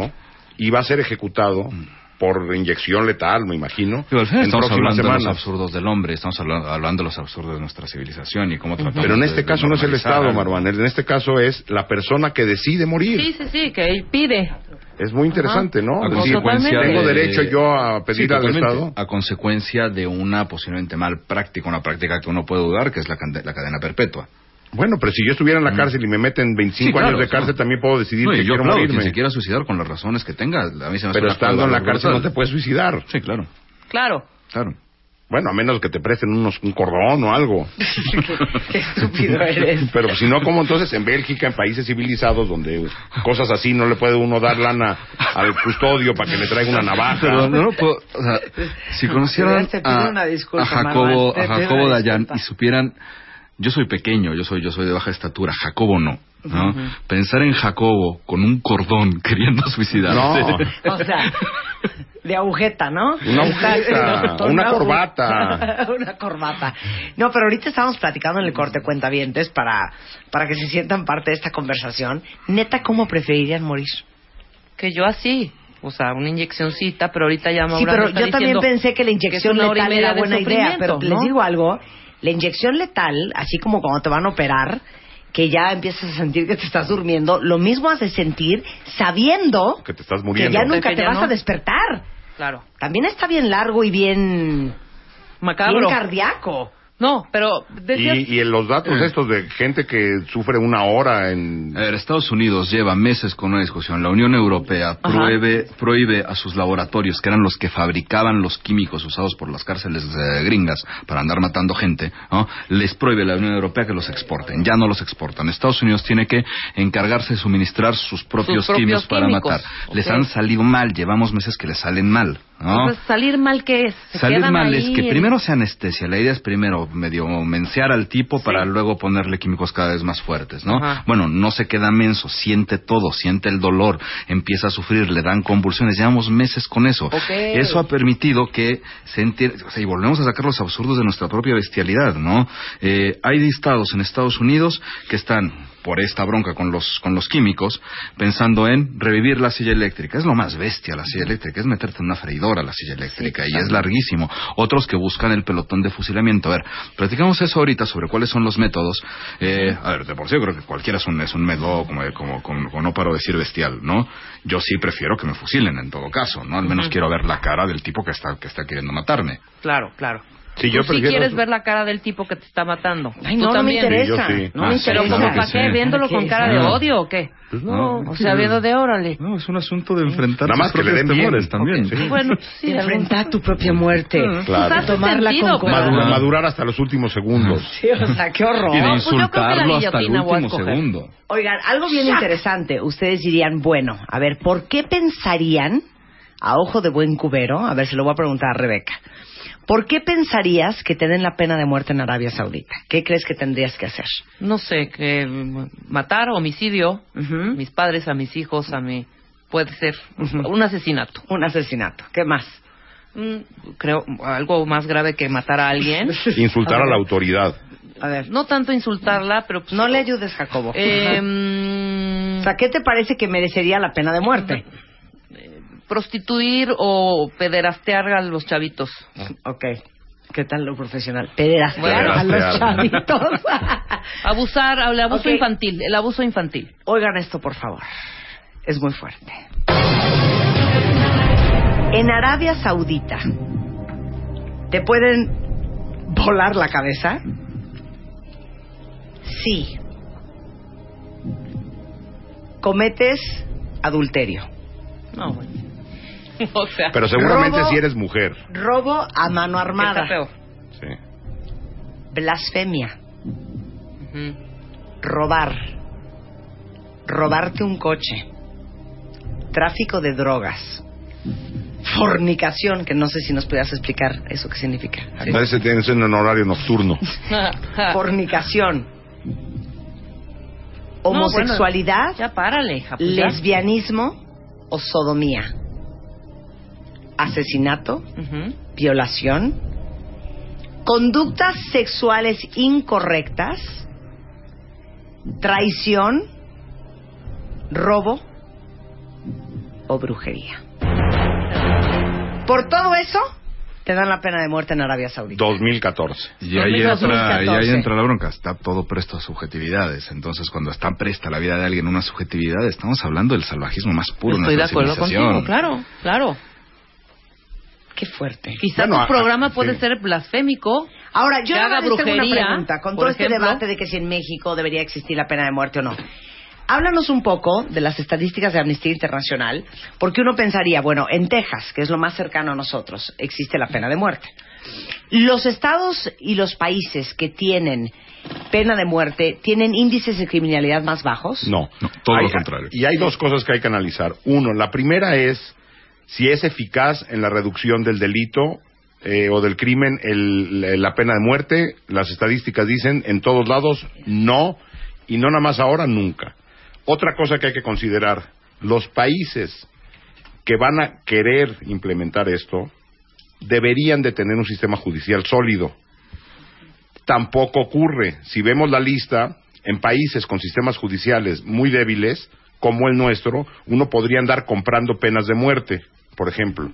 y va a ser ejecutado por inyección letal, me imagino, final en estamos hablando de los absurdos del hombre, estamos hablando, hablando de los absurdos de nuestra civilización y cómo tratamos Pero en de- este de caso no es el Estado. Marwan. En este caso es la persona que decide morir. Sí, sí, sí, que él pide. Es muy interesante, ¿no? A decir, consecuencia tengo de- derecho yo a pedir Sí, al. Estado. A consecuencia de una posiblemente mal práctica, una práctica que uno puede dudar, que es la, la cadena perpetua. Bueno, pero si yo estuviera en la cárcel y me meten 25 Sí, claro, años de cárcel, no. también puedo decidir No, que yo quiero aplaudo morirme. quien se quiera suicidar con las razones que tenga. A mí se me hace Pero estando en la cárcel no te puedes suicidar. Sí, claro, Claro. claro. Bueno, a menos que te presten unos, un cordón o algo. [LAUGHS] Qué estúpido [LAUGHS] eres. Pero si no, como entonces en Bélgica, en países civilizados, donde cosas así no le puede uno dar lana al custodio para que le traiga una navaja. Pero no lo puedo, o sea, si conocieran a, a Jacobo, a Jacobo Dayan y supieran, yo soy pequeño, yo soy, yo soy de baja estatura, Jacobo no, ¿no? Pensar en Jacobo con un cordón [LAUGHS] queriendo suicidarse. No. O sea, de agujeta, ¿no? Una agujeta, una corbata. [LAUGHS] una corbata. No, pero ahorita estamos platicando en el corte cuentavientes para, para que se sientan parte de esta conversación. Neta, ¿cómo preferirían morir? Que yo así. O sea, una inyeccióncita, pero ahorita ya Maura Sí, me pero está yo también pensé que la inyección que letal era buena idea, pero les digo algo, la inyección letal, así como cuando te van a operar, que ya empiezas a sentir que te estás durmiendo, lo mismo has de sentir sabiendo Que te estás que muriendo. ya nunca Que te ya vas no. a despertar. Claro. También está bien largo y bien, Macabro. bien cardíaco. No, pero decías... Y, y en los datos estos de gente que sufre una hora en... A ver, Estados Unidos lleva meses con una discusión. La Unión Europea prohíbe, prohíbe a sus laboratorios, que eran los que fabricaban los químicos usados por las cárceles eh, gringas para andar matando gente, ¿no? les prohíbe la Unión Europea que los exporten. Ya no los exportan. Estados Unidos tiene que encargarse de suministrar sus propios, propios químicos para matar. Les han salido mal. Llevamos meses que les salen mal. ¿No? Pues, salir mal, ¿qué es? Se Salir mal ahí es que primero se anestesia. La idea es primero medio mensear al tipo para luego ponerle químicos cada vez más fuertes, ¿no? Ajá. Bueno, no se queda menso, siente todo, siente el dolor, empieza a sufrir, le dan convulsiones. Llevamos meses con eso. Eso ha permitido que se entienda, o sea, y volvemos a sacar los absurdos de nuestra propia bestialidad, ¿no? Eh, hay estados en Estados Unidos que están por esta bronca con los, con los químicos, pensando en revivir la silla eléctrica. Es lo más bestia la silla eléctrica, es meterte en una freidora la silla eléctrica y es larguísimo. Otros que buscan el pelotón de fusilamiento. A ver, platicamos eso ahorita sobre cuáles son los métodos. Eh, a ver, de por sí yo creo que cualquiera es un, es un método como, como, como, como no paro de decir bestial, ¿no? Yo sí prefiero que me fusilen en todo caso, ¿no? Al menos quiero ver la cara del tipo que está, que está queriendo matarme. Claro, claro. Sí, Tú yo sí prefiero quieres ver la cara del tipo que te está matando. Ay, Tú no, no me interesa. Sí, sí. No Ah, me sí, Pero interesa. como que para sí. qué, viéndolo con cara de odio o qué? Pues No, no, o sea, sí. viendo de órale. No, es un asunto de enfrentar Nada más tus que le propios den temores también. Ok, sí. Bueno, [LAUGHS] sí, Enfrentar tu propia muerte. Pues Claro. hace Tomarla sentido, con pero- Madura- madurar hasta los últimos segundos. [LAUGHS] Sí, o sea, qué horror. Y de No, pues insultarlo hasta el último segundo. Oigan, algo bien interesante. Ustedes dirían, bueno, a ver, ¿por qué pensarían, a ojo de buen cubero, a ver, se lo voy a preguntar a Rebeca, ¿por qué pensarías que te den la pena de muerte en Arabia Saudita? ¿Qué crees que tendrías que hacer? No sé, que matar, homicidio, Ujú. mis padres, a mis hijos, a mí. Puede ser un asesinato. Un asesinato. ¿Qué más? Mm, Creo algo más grave que matar a alguien. [LAUGHS] Insultar a la autoridad. A ver, No tanto insultarla, pero pues, no le ayudes, Jacobo. eh, [LAUGHS] o sea, ¿qué te parece que merecería la pena de muerte? Prostituir o pederastear a los chavitos. Ok. ¿Qué tal lo profesional? Pederastear a los chavitos. [LAUGHS] Abusar, el abuso infantil, el abuso infantil. Oigan esto, por favor. Es muy fuerte. En Arabia Saudita, ¿te pueden volar la cabeza? Sí. Cometes adulterio. No, bueno. [LAUGHS] O sea, Pero seguramente Robo. si eres mujer. Robo a mano está armada. feo. Sí. Blasfemia. Robar. Robarte un coche. Tráfico de drogas. Fornicación, que no sé si nos pudieras explicar eso qué significa. Entonces tienes en un horario nocturno. [LAUGHS] Fornicación. No, Homosexualidad, Ya párale, hija, pues ya. lesbianismo o sodomía. Asesinato, violación, conductas sexuales incorrectas, traición, robo o brujería. Por todo eso, te dan la pena de muerte en Arabia Saudita. 2014. Y ahí, 2014. entra, y ahí entra la bronca, está todo presto a subjetividades. Entonces, cuando está presta la vida de alguien una subjetividad, estamos hablando del salvajismo más puro Estoy de acuerdo contigo, claro, claro. Qué fuerte. Quizá Bueno, tu a- programa sí. puede ser blasfémico. Ahora, yo haga más tengo una brujería, pregunta. Con todo este debate de que si en México debería existir la pena de muerte o no. Háblanos un poco de las estadísticas de Amnistía Internacional, porque uno pensaría, bueno, en Texas, que es lo más cercano a nosotros, existe la pena de muerte. Los estados y los países que tienen pena de muerte tienen índices de criminalidad más bajos. No. No, todo Hay- lo contrario. Y hay dos cosas que hay que analizar. Uno, la primera es si es eficaz en la reducción del delito eh, o del crimen el- la pena de muerte. Las estadísticas dicen en todos lados no, y no nada más ahora, nunca. Otra cosa que hay que considerar, los países que van a querer implementar esto deberían de tener un sistema judicial sólido tampoco ocurre. Si vemos la lista, en países con sistemas judiciales muy débiles, como el nuestro, uno podría andar comprando penas de muerte, por ejemplo.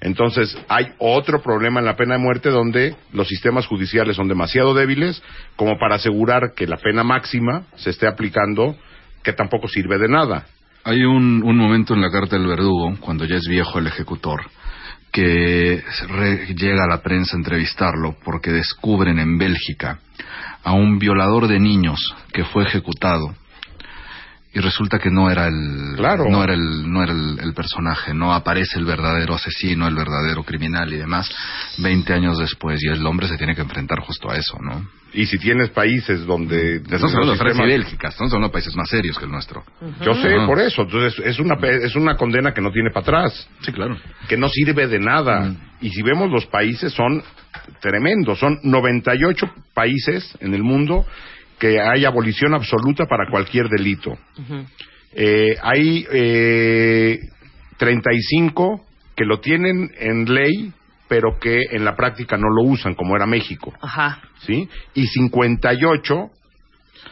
Entonces, hay otro problema en la pena de muerte donde los sistemas judiciales son demasiado débiles como para asegurar que la pena máxima se esté aplicando, que tampoco sirve de nada. Hay un, un momento en la carta del verdugo, cuando ya es viejo el ejecutor, que llega a la prensa a entrevistarlo porque descubren en Bélgica a un violador de niños que fue ejecutado y resulta que no era el Claro. no era el no era el, el personaje no aparece el verdadero asesino el verdadero criminal y demás 20 años después y el hombre se tiene que enfrentar justo a eso no Y si tienes países donde... estamos hablando de Francia y Bélgica estamos hablando de países más serios que el nuestro Yo sé, por eso. Entonces, es una, es una condena que no tiene para atrás. sí claro que no sirve de nada. Y si vemos los países, son tremendos. Son 98 países en el mundo que hay abolición absoluta para cualquier delito. Ujú. Eh, hay eh, 35 que lo tienen en ley, pero que en la práctica no lo usan, como era México. Ajá. ¿sí? Y 58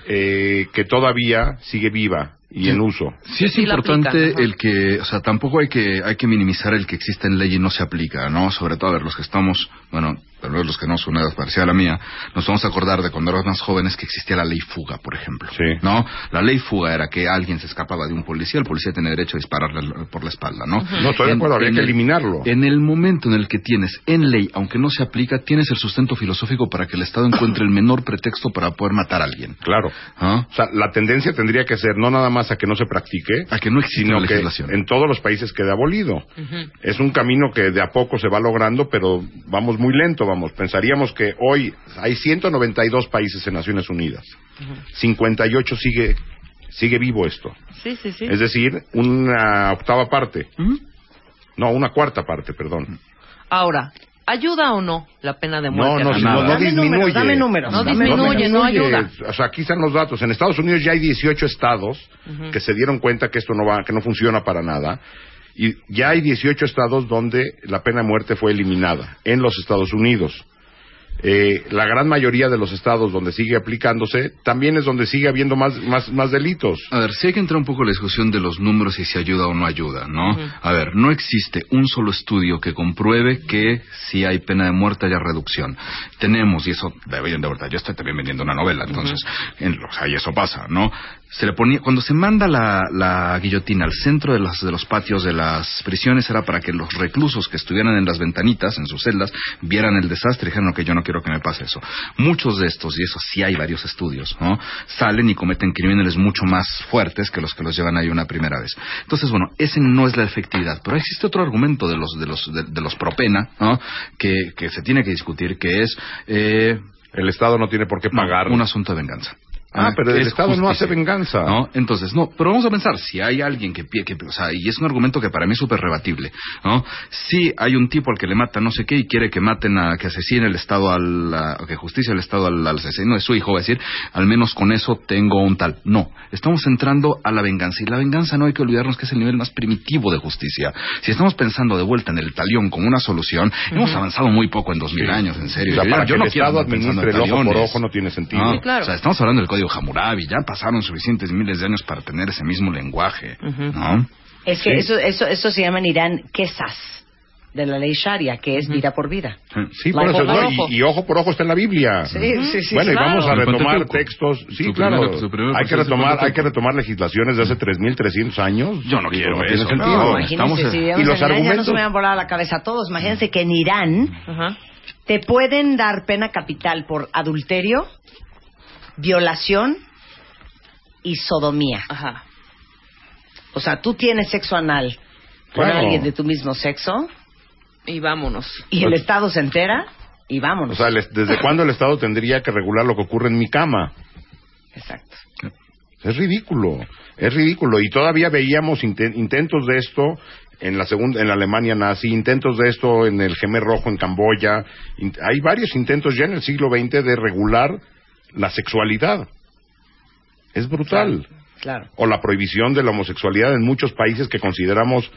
eh, que todavía sigue viva y en uso. Sí es Sí importante aplican, el que, o sea, tampoco hay que hay que minimizar el que existe en ley y no se aplica, ¿no? Sobre todo a ver los que estamos, bueno, tal vez los que no son una edad parecida a la mía, nos vamos a acordar de cuando éramos más jóvenes que existía la ley fuga, por ejemplo. Sí. ¿No? La ley fuga era que alguien se escapaba de un policía, el policía tiene derecho a dispararle por la espalda, ¿no? No, estoy de acuerdo, habría que el- eliminarlo. En el momento en el que tienes en ley, aunque no se aplica, tienes el sustento filosófico para que el Estado encuentre el menor pretexto para poder matar a alguien. Claro. ¿Ah? O sea, la tendencia tendría que ser no nada más a que no se practique, A que no exista sino la que legislación. en todos los países quede abolido. Es un camino que de a poco se va logrando, pero vamos muy lento, vamos. Pensaríamos que hoy hay 192 países en Naciones Unidas. 58 sigue sigue vivo esto. Sí, sí, sí. Es decir, una octava parte. No, una cuarta parte, perdón. Ahora, ¿ayuda o no la pena de No, muerte? no, no, no Dame disminuye. números, dame números. No dame disminuye, números. no ayuda. O sea, aquí están los datos. En Estados Unidos ya hay 18 estados que se dieron cuenta que esto no va, que no funciona para nada. Y ya hay 18 estados donde la pena de muerte fue eliminada en los Estados Unidos. Eh, la gran mayoría de los estados donde sigue aplicándose también es donde sigue habiendo más, más, más delitos. A ver, sí hay que entrar un poco en la discusión de los números y si ayuda o no ayuda, ¿no? A ver, no existe un solo estudio que compruebe que si hay pena de muerte haya reducción. Tenemos, y eso, de de verdad, yo estoy también vendiendo una novela, entonces, en- o sea, y eso pasa, ¿no? Se le ponía, cuando se manda la, la guillotina al centro de, las, de los patios de las prisiones era para que los reclusos que estuvieran en las ventanitas, en sus celdas, vieran el desastre y dijeran, que yo no quiero que me pase eso. Muchos de estos, y eso sí hay varios estudios, ¿no? Salen y cometen crímenes mucho más fuertes que los que los llevan ahí una primera vez. Entonces, bueno, ese no es la efectividad. Pero existe otro argumento de los, de los, de, de los pro pena, ¿no? Que, que se tiene que discutir, que es, eh, El Estado no tiene por qué no, pagar. un asunto de venganza. Ah, pero el es Estado no hace venganza. ¿no? Entonces, no, pero vamos a pensar, si hay alguien que, pie- que o sea, y es un argumento que para mí es súper rebatible, ¿no? Si hay un tipo al que le mata no sé qué y quiere que maten a, que asesine el Estado al, a- que justicia el Estado al, al asesino de su hijo, va a decir, al menos con eso tengo un tal. No, estamos entrando a la venganza y la venganza no hay que olvidarnos que es el nivel más primitivo de justicia. Si estamos pensando de vuelta en el talión como una solución, hemos avanzado muy poco en dos mil años, en serio. O sea, Yo- para yo que no el quiero Estado administre el ojo por ojo no tiene sentido. Ah, Sí, claro. O sea, estamos hablando del código Hammurabi, ya pasaron suficientes miles de años para tener ese mismo lenguaje, ¿no? Es que eso, eso, eso se llama en Irán quesas de la ley Sharia, que es vida por vida. Sí, por eso, por no, ojo. y, y ojo por ojo está en la Biblia. Sí, sí, sí. bueno, claro. y vamos a retomar textos. Sí, Su claro. su primera hay que retomar, hay que retomar legislaciones de hace 3.300 años. Yo no quiero tiene eso. sentido. No, No, imagínense, estamos si y los Irán, ya no argumentos- se me han volado la cabeza a todos. Imagínense que en Irán Ajá. te pueden dar pena capital por adulterio, violación y sodomía. Ajá. O sea, tú tienes sexo anal con Claro. alguien de tu mismo sexo Y vámonos. y el Estado se entera y O vámonos. sea, el- ¿desde [LAUGHS] cuándo el Estado tendría que regular lo que ocurre en mi cama? Exacto. Es ridículo, es ridículo. Y todavía veíamos inte- intentos de esto en la segunda, en la Alemania nazi, intentos de esto en el Gemer Rojo en Camboya. In- hay varios intentos ya en el siglo XX de regular la sexualidad. Es brutal. Claro. O la prohibición de la homosexualidad en muchos países que consideramos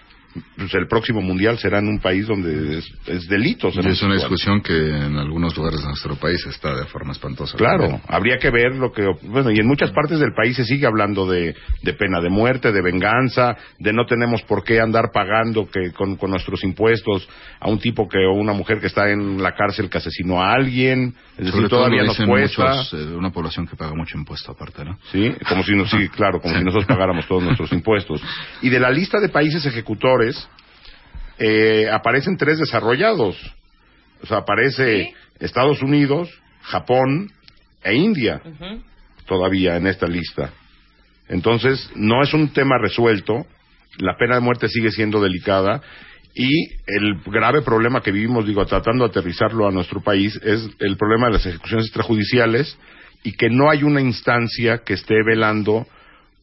pues, el próximo mundial será en un país donde es, es delito. es una discusión que en algunos lugares de nuestro país está de forma espantosa. Claro, también. habría que ver lo que... Bueno, y en muchas partes del país se sigue hablando de, de pena de muerte, de venganza, de no tenemos por qué andar pagando que con, con nuestros impuestos a un tipo que o una mujer que está en la cárcel que asesinó a alguien. Es decir, Sobre todavía nos cuesta. muchos, eh, una población que paga mucho impuesto aparte, ¿no? Sí, como si, no- sí, [LAUGHS] claro, como si nosotros pagáramos todos nuestros [LAUGHS] impuestos. Y de la lista de países ejecutores eh, aparecen tres desarrollados. O sea, aparece Estados Unidos, Japón e India todavía en esta lista. Entonces, no es un tema resuelto, la pena de muerte sigue siendo delicada y el grave problema que vivimos, digo, tratando de aterrizarlo a nuestro país, es el problema de las ejecuciones extrajudiciales y que no hay una instancia que esté velando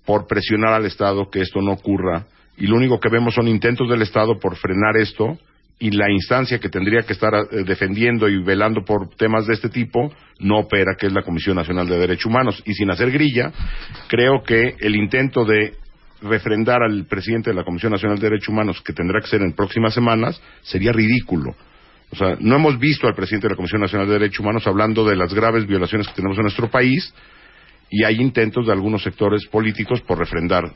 por presionar al Estado que esto no ocurra. Y lo único que vemos son intentos del Estado por frenar esto y la instancia que tendría que estar eh, defendiendo y velando por temas de este tipo no opera, que es la Comisión Nacional de Derechos Humanos. Y sin hacer grilla, creo que el intento de refrendar al presidente de la Comisión Nacional de Derechos Humanos, que tendrá que ser en próximas semanas, sería ridículo. O sea, no hemos visto al presidente de la Comisión Nacional de Derechos Humanos hablando de las graves violaciones que tenemos en nuestro país y hay intentos de algunos sectores políticos por refrendar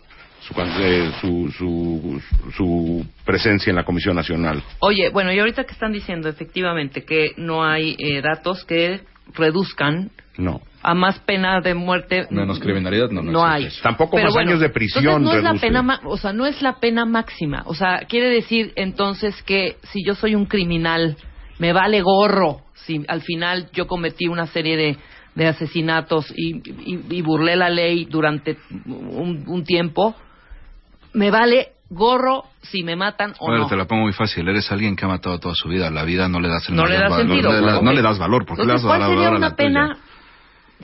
su, eh, su, su, su presencia en la Comisión Nacional. Oye, bueno, y ahorita que están diciendo efectivamente que no hay eh, datos que reduzcan No. a más pena de muerte. Menos criminalidad, no, no hay. eso. Tampoco Pero más bueno, años de prisión no es la pena, o sea, no es la pena máxima. O sea, quiere decir entonces que si yo soy un criminal, me vale gorro si al final yo cometí una serie de, de asesinatos y, y- y burlé la ley durante un, un tiempo, me vale gorro si me matan o ver, no. te la pongo muy fácil. Eres alguien que ha matado toda su vida. La vida no le das el No le das valor. sentido. No le, das- Ok. no le das valor. porque le Entonces, das ¿cuál valor sería a la una tuya? pena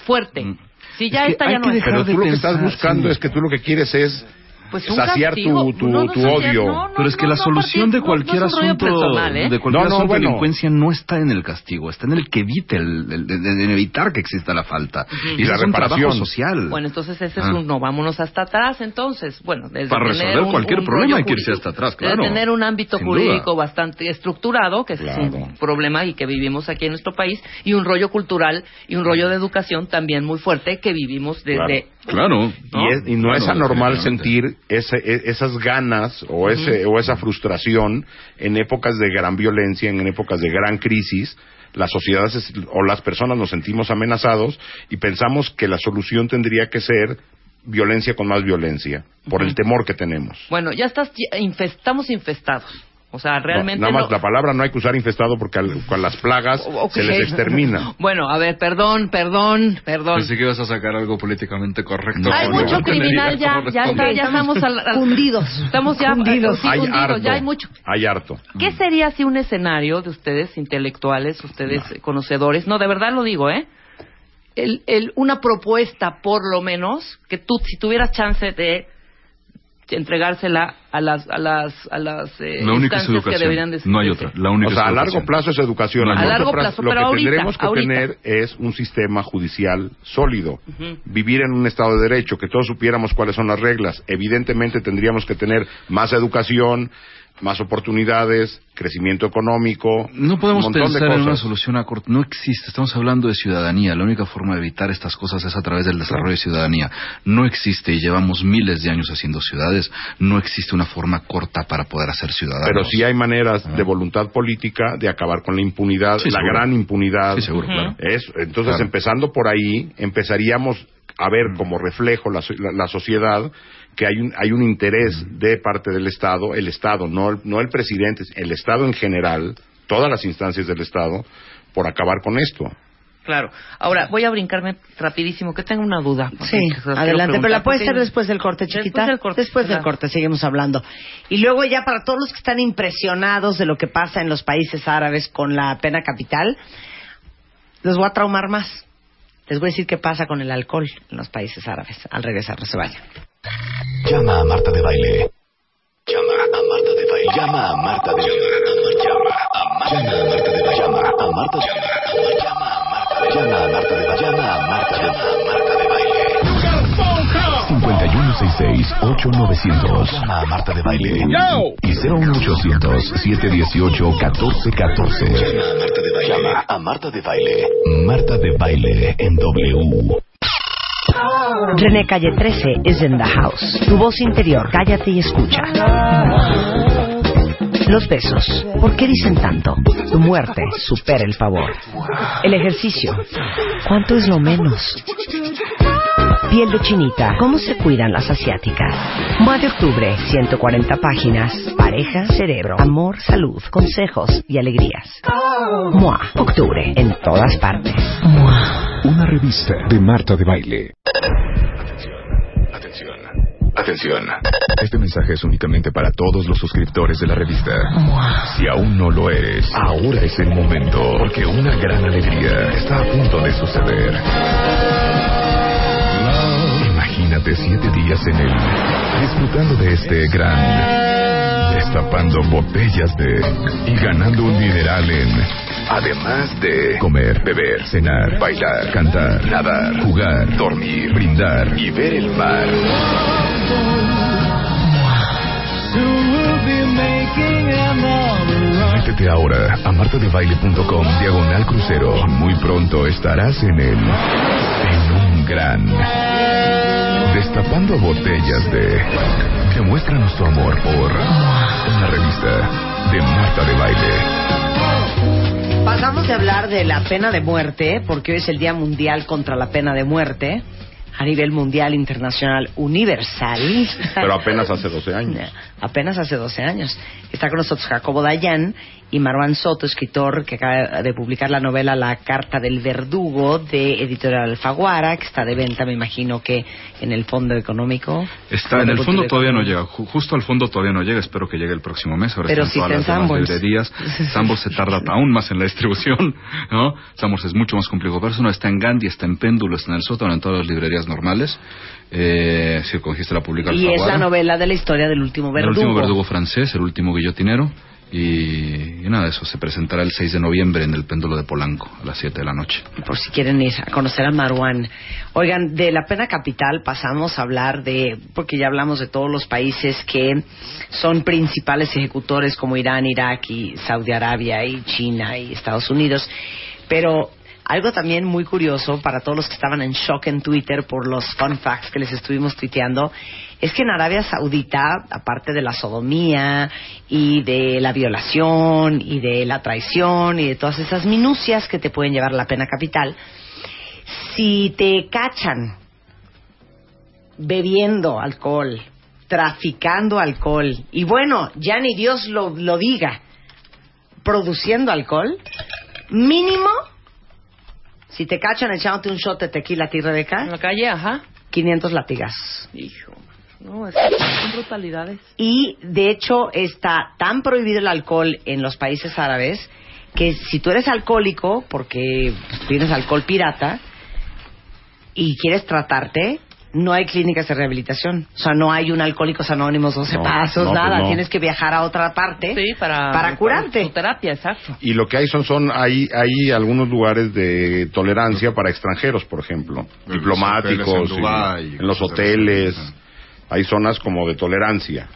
fuerte? Mm. Si ya Es hay ya no es. Pero tú lo que estás buscando sí. es que tú lo que quieres es Pues un saciar castigo. tu, tu, No, no tu saciar, odio. no, no, Pero es que no, la solución de cualquier rollo asunto personal, ¿eh? de cualquier No, no, asunto bueno. de delincuencia no está en el castigo, está en el que evite el, el- en evitar que exista la falta. Y Y la reparación. social. Bueno, entonces ese es Ah. un no, vámonos hasta atrás entonces. Bueno, desde Para tener resolver un- cualquier un problema hay que irse hasta atrás, desde claro. tener un ámbito Sin jurídico duda. bastante estructurado, que es Claro. un problema y que vivimos aquí en nuestro país, y un rollo cultural y un rollo de educación también muy fuerte que vivimos desde... Claro. Y, es- y no es anormal sentir ese- e- esas ganas o, ese, o esa frustración en épocas de gran violencia, en épocas de gran crisis. Las sociedades es- o las personas nos sentimos amenazados y pensamos que la solución tendría que ser violencia con más violencia, por el temor que tenemos. Bueno, ya estás, infest- estamos infestados. O sea, realmente... No, nada más no- la palabra no hay que usar infestado porque al- con las plagas Ok. se les extermina. [LAUGHS] Bueno, a ver, perdón, perdón, perdón. Pensé que ibas a sacar algo políticamente correcto. Hay Porque mucho no criminal ya, ya está, ya estamos al, al- Hundidos. Estamos ya Hundidos. sí, hay hundidos, harto. ya hay mucho. Hay harto. ¿Qué sería si un escenario de ustedes intelectuales, ustedes conocedores, no, de verdad lo digo, ¿eh? El, el, una propuesta, por lo menos, que tú, si tuvieras chance de entregársela a las a las a las eh, La única es instancias que deberían de No hay otra. ser. La única O sea, es a largo plazo es educación. No, a largo plazo, plazo, lo pero que ahorita, tendremos que ahorita. tener es un sistema judicial sólido. Vivir en un Estado de Derecho, que todos supiéramos cuáles son las reglas. Evidentemente tendríamos que tener más educación, más oportunidades, crecimiento económico. No podemos un montón de pensar en una cosas. solución a corto. No existe. Estamos hablando de ciudadanía. La única forma de evitar estas cosas es a través del desarrollo de ciudadanía. No existe y llevamos miles de años haciendo ciudades. No existe una forma corta para poder hacer ciudadanos. Pero sí hay maneras de voluntad política de acabar con la impunidad, Sí, la seguro. gran impunidad. Sí, seguro, claro. Es- entonces, Claro. empezando por ahí, empezaríamos a ver como reflejo la, la- la sociedad que hay un, hay un interés de parte del Estado, el Estado, no, el- no el presidente, el Estado en general, todas las instancias del Estado, por acabar con esto. Claro. Ahora, voy a brincarme rapidísimo, que tengo una duda. Sí, adelante, pero la puedes porque- hacer después del corte, Después chiquita. del corte, Después del corte, seguimos hablando. Y luego ya para todos los que están impresionados de lo que pasa en los países árabes con la pena capital, los voy a traumar más. Les voy a decir qué pasa con el alcohol en los países árabes. Al regresar, no se vayan. Llama a Marta de Baile. Llama a Marta de Baile. Llama a Marta de Baile. Llama a Marta de Baile. Llama a Marta de Baile. Llama a Marta de Baile. Llama a Marta de Baile. Llama a Marta de Baile. 5166-8900. Llama a Marta de Baile. Y 01800-718-1414. Llama a Marta de Baile. Llama a Marta de Baile. Marta de Baile en W. René Calle 13 is in the house. Tu voz interior, cállate y escucha. Los besos, ¿por qué dicen tanto? Tu muerte supera el favor. El ejercicio, ¿cuánto es lo menos? Piel de chinita, ¿cómo se cuidan las asiáticas? Mua de octubre, 140 páginas. Pareja, cerebro, amor, salud, consejos y alegrías. Mua, octubre, en todas partes. Mua. Una revista de Marta de Baile. Atención. Atención. Este mensaje es únicamente para todos los suscriptores de la revista. Si aún no lo eres, ahora es el momento, porque una gran alegría está a punto de suceder. Imagínate siete días en él, disfrutando de este gran, destapando botellas de y ganando un dineral en Además de comer, beber, cenar, bailar, cantar, nadar, jugar, dormir, brindar y ver el mar. Métete ahora a martadebaile.com diagonal crucero. Muy pronto estarás en el en un gran Destapando botellas de Demuéstranos tu amor por una revista de Marta de Baile. Pasamos de hablar de la pena de muerte, porque hoy es el Día Mundial contra la Pena de Muerte, a nivel mundial, internacional, universal. Pero apenas hace 12 años. [LAUGHS] Apenas hace 12 años. Está con nosotros Jacobo Dayan y Marwan Soto, escritor que acaba de publicar la novela La Carta del Verdugo de Editorial Alfaguara, que está de venta, me imagino que en el Fondo Económico. Está en el fondo todavía no llega, ju- justo al fondo todavía no llega, espero que llegue el próximo mes. Ahora Pero las en librerías. [LAUGHS] Se tarda aún más en la distribución, ¿no? Sanborns es mucho más complicado. Pero eso no está en Gandhi, está en Péndulo, está en el sótano, en todas las librerías normales. Eh, la publica Y es la novela de la historia del último El verdugo. último verdugo francés, el último guillotinero. Y, y nada, eso se presentará el 6 de noviembre en el péndulo de Polanco, a las 7 de la noche. por si quieren ir a conocer a Marwan. Oigan, de la pena capital pasamos a hablar de, porque ya hablamos de todos los países que son principales ejecutores como Irán, Irak y Saudi Arabia y China y Estados Unidos, pero algo también muy curioso para todos los que estaban en shock en Twitter por los fun facts que les estuvimos tuiteando, es que en Arabia Saudita, aparte de la sodomía y de la violación y de la traición y de todas esas minucias que te pueden llevar a la pena capital, si te cachan bebiendo alcohol, traficando alcohol, y bueno, ya ni Dios lo, lo diga, produciendo alcohol, mínimo, si te cachan echándote un shot de tequila a ti, En Rebeca, la calle, ajá. 500 latigazos. Hijo. No, es son brutalidades. Y de hecho está tan prohibido el alcohol en los países árabes que si tú eres alcohólico, porque tienes alcohol pirata, y quieres tratarte, no hay clínicas de rehabilitación. O sea, no hay un Alcohólicos Anónimos 12 No, pasos, no, pues nada. no. Tienes que viajar a otra parte Sí, para, para curarte. Su terapia, exacto. Y lo que hay son, son hay, hay algunos lugares de tolerancia para extranjeros, por ejemplo, En diplomáticos, en y- Dubái, en los hoteles, hay zonas como de tolerancia,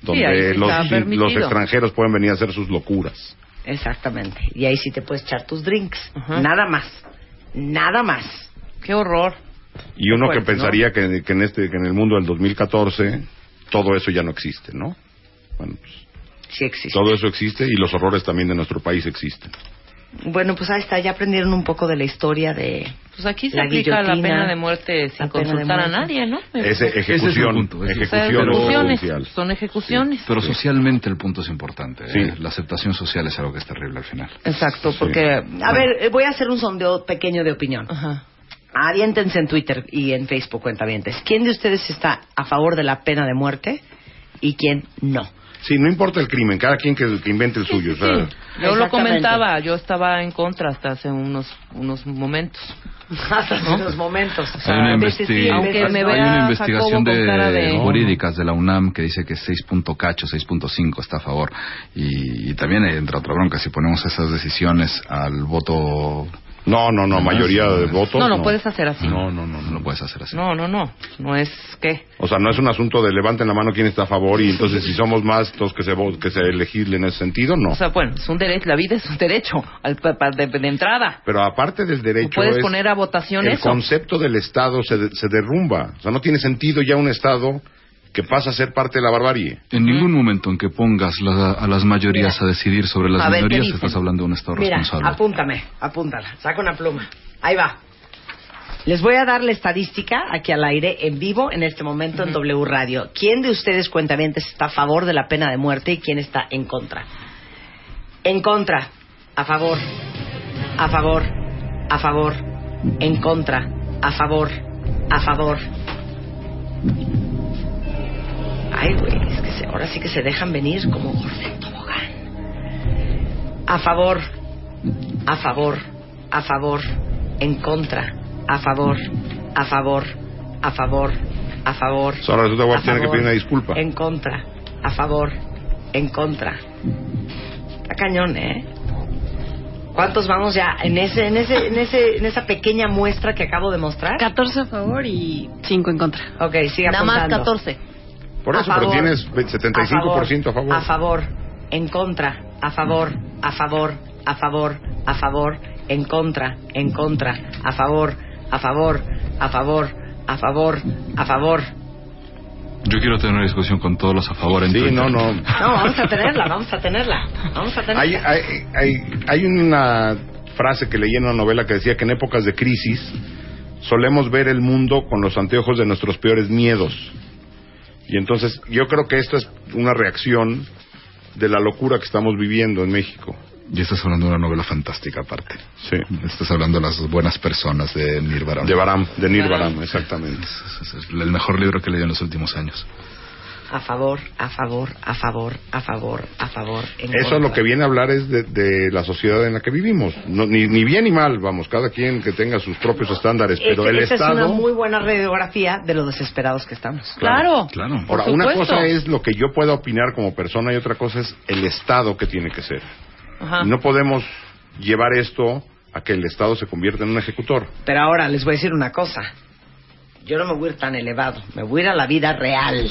donde sí los, los extranjeros pueden venir a hacer sus locuras. Exactamente. Y ahí sí te puedes echar tus drinks. Nada más. Nada más. Qué horror. Y uno Pues, que pensaría que, que en este que en el mundo del 2014 todo eso ya no existe, ¿no? Bueno, pues, Sí existe. todo eso existe y los horrores también de nuestro país existen. Bueno, pues ahí está. Ya aprendieron un poco de la historia de... Pues aquí se La aplica la pena de muerte sin consultar a muerte. nadie, ¿no? Ese es el ejecución, punto, ese es el O sea, ejecución ejecuciones, judicial. son ejecuciones. Pero socialmente el punto es importante. ¿eh? Sí. La aceptación social es algo que es terrible al final. Exacto, Sí. porque... A ver, eh, voy a hacer un sondeo pequeño de opinión. Ajá. Aviéntense en Twitter y en Facebook, cuentavientes. ¿Quién de ustedes está a favor de la pena de muerte y quién no? Sí, no importa el crimen, cada quien que, que invente el suyo. o sea, Sí, yo lo comentaba, yo estaba en contra hasta hace unos unos momentos. [LAUGHS] Hasta en los momentos. O sea, Hay una, investi- sí, Aunque me hay Jacobo investigación de, de- jurídicas de la UNAM que dice que 6 punto cacho, 6.5 está a favor. Y, y también entra otra bronca, si ponemos esas decisiones al voto... No, no, no, mayoría de votos. No, no puedes hacer así. No, no, no, no lo puedes hacer así. No, no, no. No es que. O sea, no es un asunto de levanten la mano quién está a favor y entonces si somos más, entonces que se, que se legisle en ese sentido, no. O sea, bueno, es un derecho, la vida es un derecho al, de, de entrada. Pero aparte del derecho, puedes es poner a votación el eso. concepto del Estado se, de- se derrumba. O sea, no tiene sentido ya un Estado que pasa a ser parte de la barbarie. En ningún momento en que pongas la- a las mayorías a decidir sobre las A ver, ¿qué minorías estás hablando de un Estado Mira, responsable. apúntame, apúntala. Saca una pluma. Ahí va. Les voy a dar la estadística aquí al aire, en vivo, en este momento en W Radio. ¿Quién de ustedes, cuentavientes, está a favor de la pena de muerte y quién está en contra? En contra. A favor. A favor. A favor. En contra. A favor. A favor. Ay, güey, es que se- ahora sí que se dejan venir como gordo tobogán. A favor. A favor. A favor. En contra. A favor. A favor. A favor. A favor. Ahora resulta que voy a A tener que pedir una disculpa. En contra. A favor. En contra. Está cañón, ¿eh? ¿Cuántos vamos ya en ese, en ese, en ese, en esa pequeña muestra que acabo de mostrar? 14 a favor y 5 en contra. Ok, siga Nada más apuntando. 14. Por A eso, pero favor. tienes 75% a favor. A favor. En contra. A favor. A favor. A favor. A favor. En contra. En contra. A favor. A favor. a favor, a favor, a favor. Yo quiero tener una discusión con todos los a favor en Sí, Twitter. no, no. No, vamos a tenerla, vamos a tenerla, vamos a tenerla. Hay, hay, hay, hay una frase que leí en una novela que decía que en épocas de crisis solemos ver el mundo con los anteojos de nuestros peores miedos. Y entonces yo creo que esta es una reacción de la locura que estamos viviendo en México. Y estás hablando de una novela fantástica aparte. Sí. Estás hablando de las buenas personas de Nirvana. De Baram, de Nir Baram, exactamente. Es, es el mejor libro que he leído en los últimos años. A favor, a favor, a favor, a favor, a favor. en Eso contra. lo que viene a hablar es de, de la sociedad en la que vivimos. No, ni, ni bien ni mal, vamos, cada quien que tenga sus propios estándares, pero el esa Estado... es una muy buena radiografía de lo desesperados que estamos. Claro. Claro. Por Ahora, una cosa es lo que yo pueda opinar como persona y otra cosa es el Estado que tiene que ser. Ajá. No podemos llevar esto a que el Estado se convierta en un ejecutor. Pero ahora les voy a decir una cosa. Yo no me voy a ir tan elevado, me voy a ir a la vida real.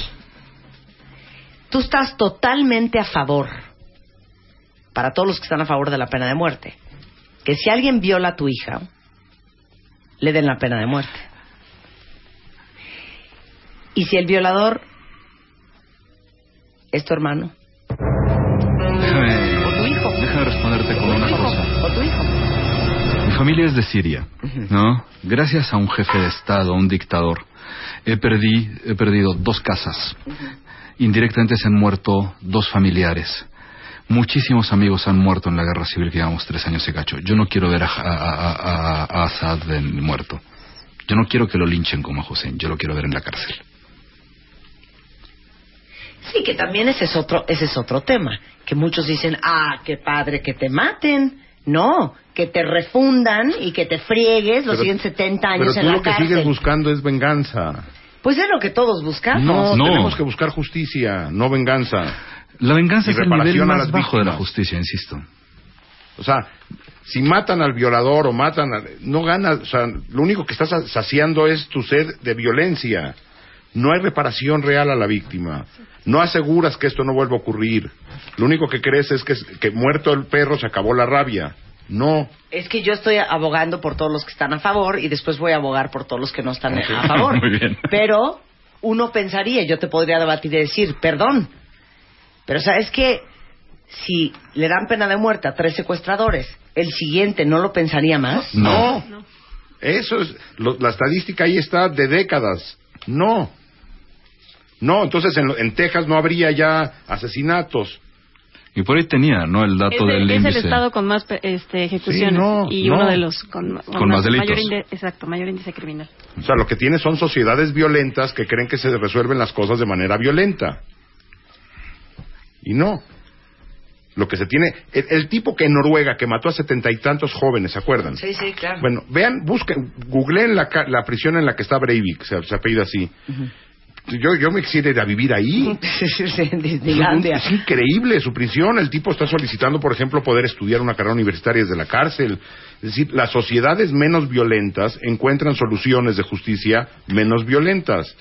Tú estás totalmente a favor, para todos los que están a favor de la pena de muerte, que si alguien viola a tu hija, le den la pena de muerte. Y si el violador es tu hermano, Déjame, o tu hijo, déjame responderte con una cosa. o tu hijo. Mi familia es de Siria, ¿no? Gracias a un jefe de Estado, a un dictador, he, perdí, he perdido dos casas. Indirectamente se han muerto dos familiares. Muchísimos amigos han muerto en la guerra civil que llevamos tres años y cacho. Yo no quiero ver a, a- a- a- a Assad en- muerto. Yo no quiero que lo linchen como a Hussein. Yo lo quiero ver en la cárcel. Sí, que también ese es otro, ese es otro tema. Que muchos dicen, ah, qué padre que te maten. No, que te refundan y que te friegues los Pero- siguientes 70 Pero años tú en la lo que cárcel. sigues buscando es venganza. Pues es lo que todos buscamos. No, No. tenemos que buscar justicia, no venganza. La venganza Y es el nivel reparación a más las bajo de la justicia, insisto. O sea, si matan al violador o matan al... No ganas, o sea, lo único que estás sa- saciando es tu sed de violencia. No hay reparación real a la víctima. No aseguras que esto no vuelva a ocurrir. Lo único que crees es que, que muerto el perro se acabó la rabia. No. Es que yo estoy abogando por todos los que están a favor y después voy a abogar por todos los que no están a favor. [LAUGHS] Muy bien. Pero uno pensaría, yo te podría debatir y decir, perdón, pero sabes que si le dan pena de muerte a tres secuestradores, el siguiente no lo pensaría más. No. Eso es... lo- la estadística ahí está de décadas. No. No, entonces en, lo- en Texas no habría ya asesinatos. Y por ahí tenía, ¿no? El Es, dato de- del es el índice. estado con más pe- este, ejecuciones Sí, no, y no. uno de los con, Con más delitos. mayor inde- exacto, mayor índice criminal. O sea, lo que tiene son sociedades violentas que creen que se resuelven las cosas de manera violenta. Y no. Lo que se tiene... El, el tipo que en Noruega, que mató a setenta y tantos jóvenes, ¿se acuerdan? Sí, sí, claro. Bueno, vean, busquen, googleen la, ca- la prisión en la que está Breivik, se, se apellida así. Yo, yo me quisiera ir a vivir ahí. [LAUGHS] Disneylandia. Es increíble su prisión. El tipo está solicitando, por ejemplo, poder estudiar una carrera universitaria desde la cárcel. Es decir, las sociedades menos violentas encuentran soluciones de justicia menos violentas.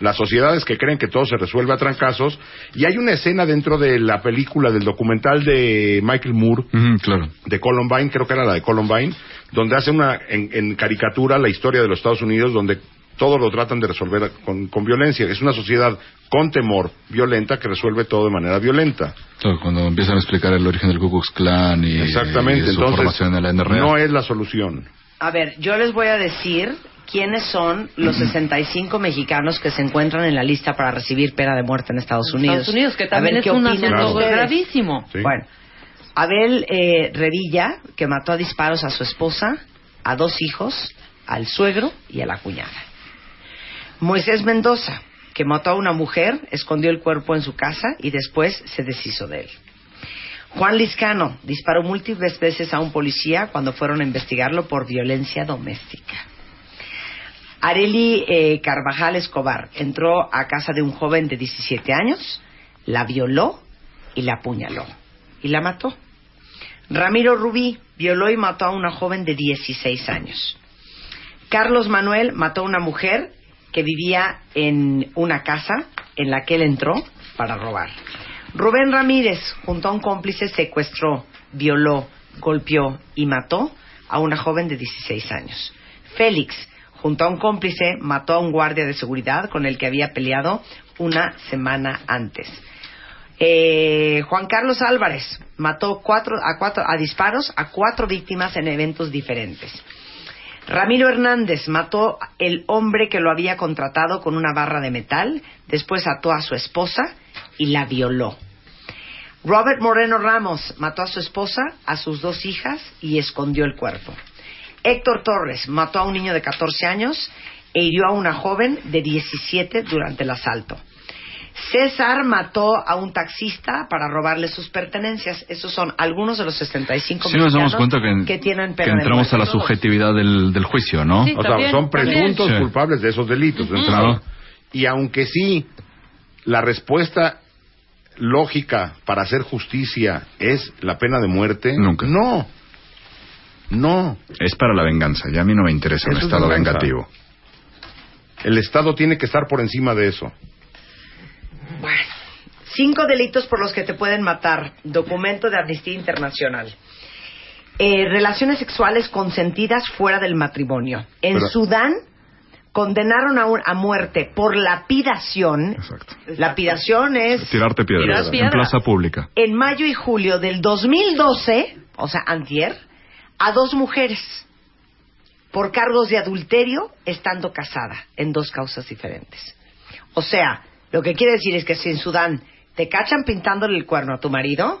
Las sociedades que creen que todo se resuelve a trancazos. Y hay una escena dentro de la película, del documental de Michael Moore, claro. de Columbine, creo que era la de Columbine, donde hace una, en, en caricatura, la historia de los Estados Unidos, donde todo lo tratan de resolver con, con violencia. Es una sociedad con temor violenta que resuelve todo de manera violenta. Cuando empiezan a explicar el origen del Ku Klux Klan y, Exactamente. y su Entonces, formación en la NRA. no es la solución. A ver, yo les voy a decir quiénes son los 65 mexicanos que se encuentran en la lista para recibir pena de muerte en Estados Unidos. Estados Unidos, que A también ver es qué un opinan asunto gravísimo. Sí. Bueno, Abel eh, Revilla, que mató a disparos a su esposa, a dos hijos, al suegro y a la cuñada. Moisés Mendoza, que mató a una mujer, escondió el cuerpo en su casa y después se deshizo de él. Juan Liscano disparó múltiples veces a un policía cuando fueron a investigarlo por violencia doméstica. Areli eh, Carvajal Escobar entró a casa de un joven de 17 años, la violó y la apuñaló y la mató. Ramiro Rubí violó y mató a una joven de 16 años. Carlos Manuel mató a una mujer que vivía en una casa en la que él entró para robar. Rubén Ramírez, junto a un cómplice, secuestró, violó, golpeó y mató a una joven de 16 años. Félix, junto a un cómplice, mató a un guardia de seguridad con el que había peleado una semana antes. Eh, Juan Carlos Álvarez mató cuatro, a, cuatro, a disparos a cuatro víctimas en eventos diferentes. Ramiro Hernández mató el hombre que lo había contratado con una barra de metal, después ató a su esposa y la violó. Robert Moreno Ramos mató a su esposa, a sus dos hijas y escondió el cuerpo. Héctor Torres mató a un niño de 14 años e hirió a una joven de 17 durante el asalto. César mató a un taxista para robarle sus pertenencias. Esos son algunos de los 65 Sí nos damos cuenta que, tienen que entramos a la subjetividad del, del juicio, ¿no? Sí. O sea, son presuntos también. Culpables de esos delitos. Claro. Y aunque sí, la respuesta lógica para hacer justicia es la pena de muerte, Nunca. no. No. Es para la venganza. Ya a mí no me interesa un Eso es estado vengativo. El Estado tiene que estar por encima de eso. Cinco delitos por los que te pueden matar. Documento de Amnistía Internacional. Eh, relaciones sexuales consentidas fuera del matrimonio. En Pero- Sudán condenaron a, un- a muerte por lapidación. Exacto. Lapidación es Tirarte piedras Tirar en plaza pública. en mayo y julio del 2012, o sea, antier, a dos mujeres por cargos de adulterio estando casada en dos causas diferentes. O sea, lo que quiere decir es que si en Sudán te cachan pintándole el cuerno a tu marido,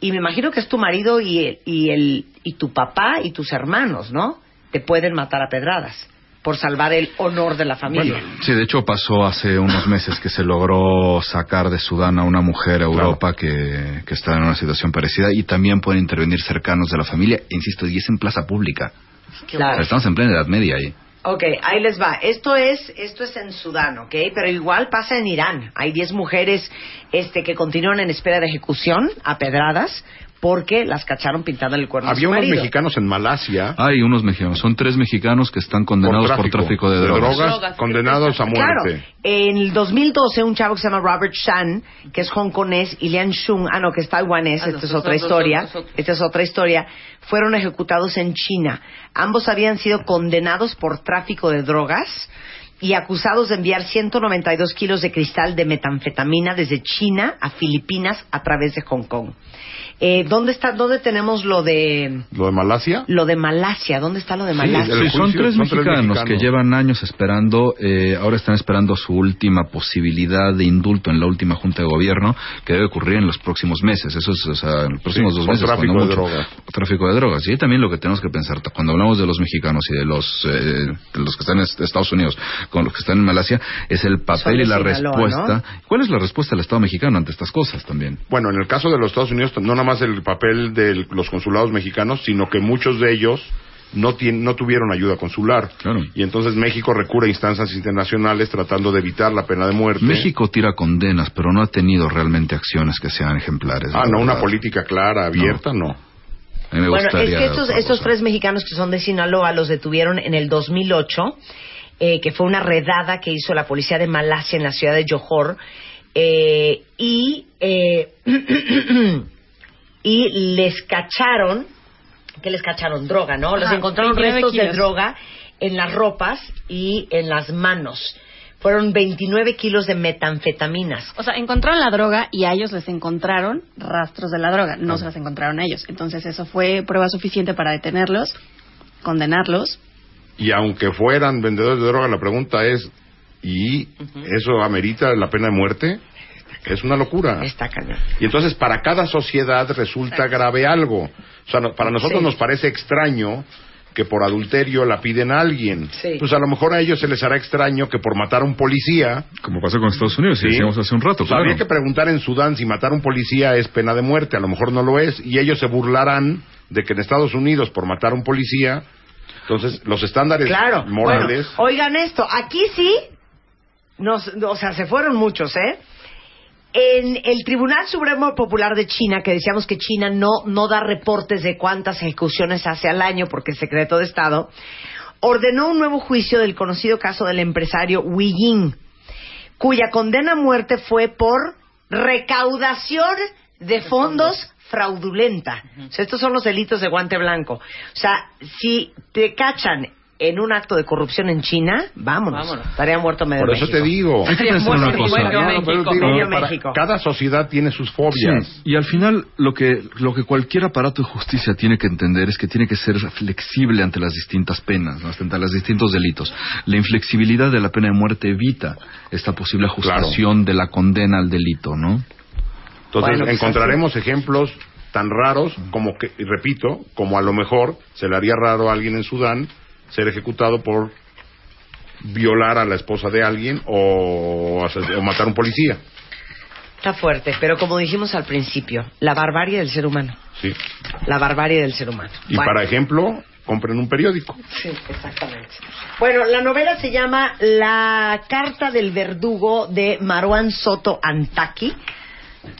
y me imagino que es tu marido y, el- y, el, y tu papá y tus hermanos, ¿no? Te pueden matar a pedradas por salvar el honor de la familia. Sí, de hecho pasó hace unos meses que se logró sacar de Sudán a una mujer a Europa que, que está en una situación parecida y también pueden intervenir cercanos de la familia, insisto, y es en plaza pública. O claro. sea, estamos en plena Edad Media ahí. Ok, ahí les va. Esto es, esto es en Sudán, ¿ok? Pero igual pasa en Irán. Hay 10 mujeres este, que continúan en espera de ejecución a pedradas porque las cacharon pintando el cuerno a Había su unos marido. mexicanos en Malasia Hay unos mexicanos, son tres mexicanos que están condenados por tráfico, de, drogas. Drogas. condenados a Claro, muerte. en el 2012 un chavo que se llama Robert Shan, que es hongkonés, y Lian Shung, ah no, que es taiwanés, Ah, esta es otra historia, esta es otra historia, fueron ejecutados en China. Ambos habían sido condenados por tráfico de drogas y acusados de enviar 192 kilos de cristal de metanfetamina desde China a Filipinas a través de Hong Kong. Eh, ¿Dónde está? ¿Dónde tenemos lo de ¿Lo de Malasia? lo de Malasia? ¿Dónde está lo de Malasia? Sí, son tres son tres mexicanos que llevan años esperando, eh, ahora están esperando su última posibilidad de indulto en la última junta de gobierno que debe ocurrir en los próximos meses. Eso es, o sea, en los próximos Sí, dos meses. tráfico cuando de mucho. drogas. Tráfico de drogas. Y también lo que tenemos que pensar, cuando hablamos de los mexicanos y de los, eh, de los que están en est- Estados Unidos con los que están en Malasia, es el papel y la Sinaloa, respuesta. ¿Cuál es la respuesta del Estado mexicano ante estas cosas también? Bueno, en el caso de los Estados Unidos, no nada más el papel de los consulados mexicanos, sino que muchos de ellos no, no tuvieron ayuda consular. Claro. Y entonces México recurre a instancias internacionales tratando de evitar la pena de muerte. México tira condenas, pero no ha tenido realmente acciones que sean ejemplares. Ah, no, una política clara, abierta, no. Bueno, es que estos, tres mexicanos que son de Sinaloa los detuvieron en el 2008, eh, que fue una redada que hizo la policía de Malasia en la ciudad de Johor, eh, y, eh, [CLEARS THROAT] y les cacharon, que les cacharon droga, ¿no? Les encontraron 29 restos de droga en las ropas y en las manos. Fueron 29 kilos de metanfetaminas. O sea, encontraron la droga y a ellos les encontraron rastros de la droga. No se las encontraron a ellos. Entonces, eso fue prueba suficiente para detenerlos, condenarlos. Y aunque fueran vendedores de droga, la pregunta es, ¿y eso amerita la pena de muerte? Es una locura. Está cañón. Y entonces para cada sociedad resulta grave algo. O sea, no- para nosotros Sí. nos parece extraño que por adulterio la piden a alguien. Sí. Pues a lo mejor a ellos se les hará extraño que por matar a un policía... Como pasó con Estados Unidos, y Sí. decíamos hace un rato, O sea, claro. Habría que preguntar en Sudán si matar a un policía es pena de muerte. A lo mejor no lo es. Y ellos se burlarán de que en Estados Unidos por matar a un policía... Entonces, los estándares Claro. morales... Bueno, oigan esto, aquí sí, nos, o sea, se fueron muchos, ¿eh? En el Tribunal Supremo Popular de China, que decíamos que China no, no da reportes de cuántas ejecuciones hace al año porque es secreto de Estado, ordenó un nuevo juicio del conocido caso del empresario Wi Ying, cuya condena a muerte fue por recaudación de fondos fraudulenta. O sea, estos son los delitos de guante blanco. O sea, si te cachan en un acto de corrupción en China, vámonos. Vámonos. Estaría muerto medio Por eso México. te digo. Hay que pensar una cosa. No, México, pero digo, medio para- México. Cada sociedad tiene sus fobias. Sí, y al final lo que, lo que cualquier aparato de justicia tiene que entender es que tiene que ser flexible ante las distintas penas, ¿no? ante los distintos delitos. La inflexibilidad de la pena de muerte evita esta posible ajustación de la condena al delito, ¿no? Entonces Bueno, pues encontraremos ejemplos tan raros como que, y repito, como a lo mejor se le haría raro a alguien en Sudán ser ejecutado por violar a la esposa de alguien o, o matar a un policía. Está fuerte, pero como dijimos al principio, la barbarie del ser humano. Sí. La barbarie del ser humano. Y Bueno. para ejemplo, compren un periódico. Sí, exactamente. Bueno, la novela se llama La carta del verdugo de Marwan Soto Antaki.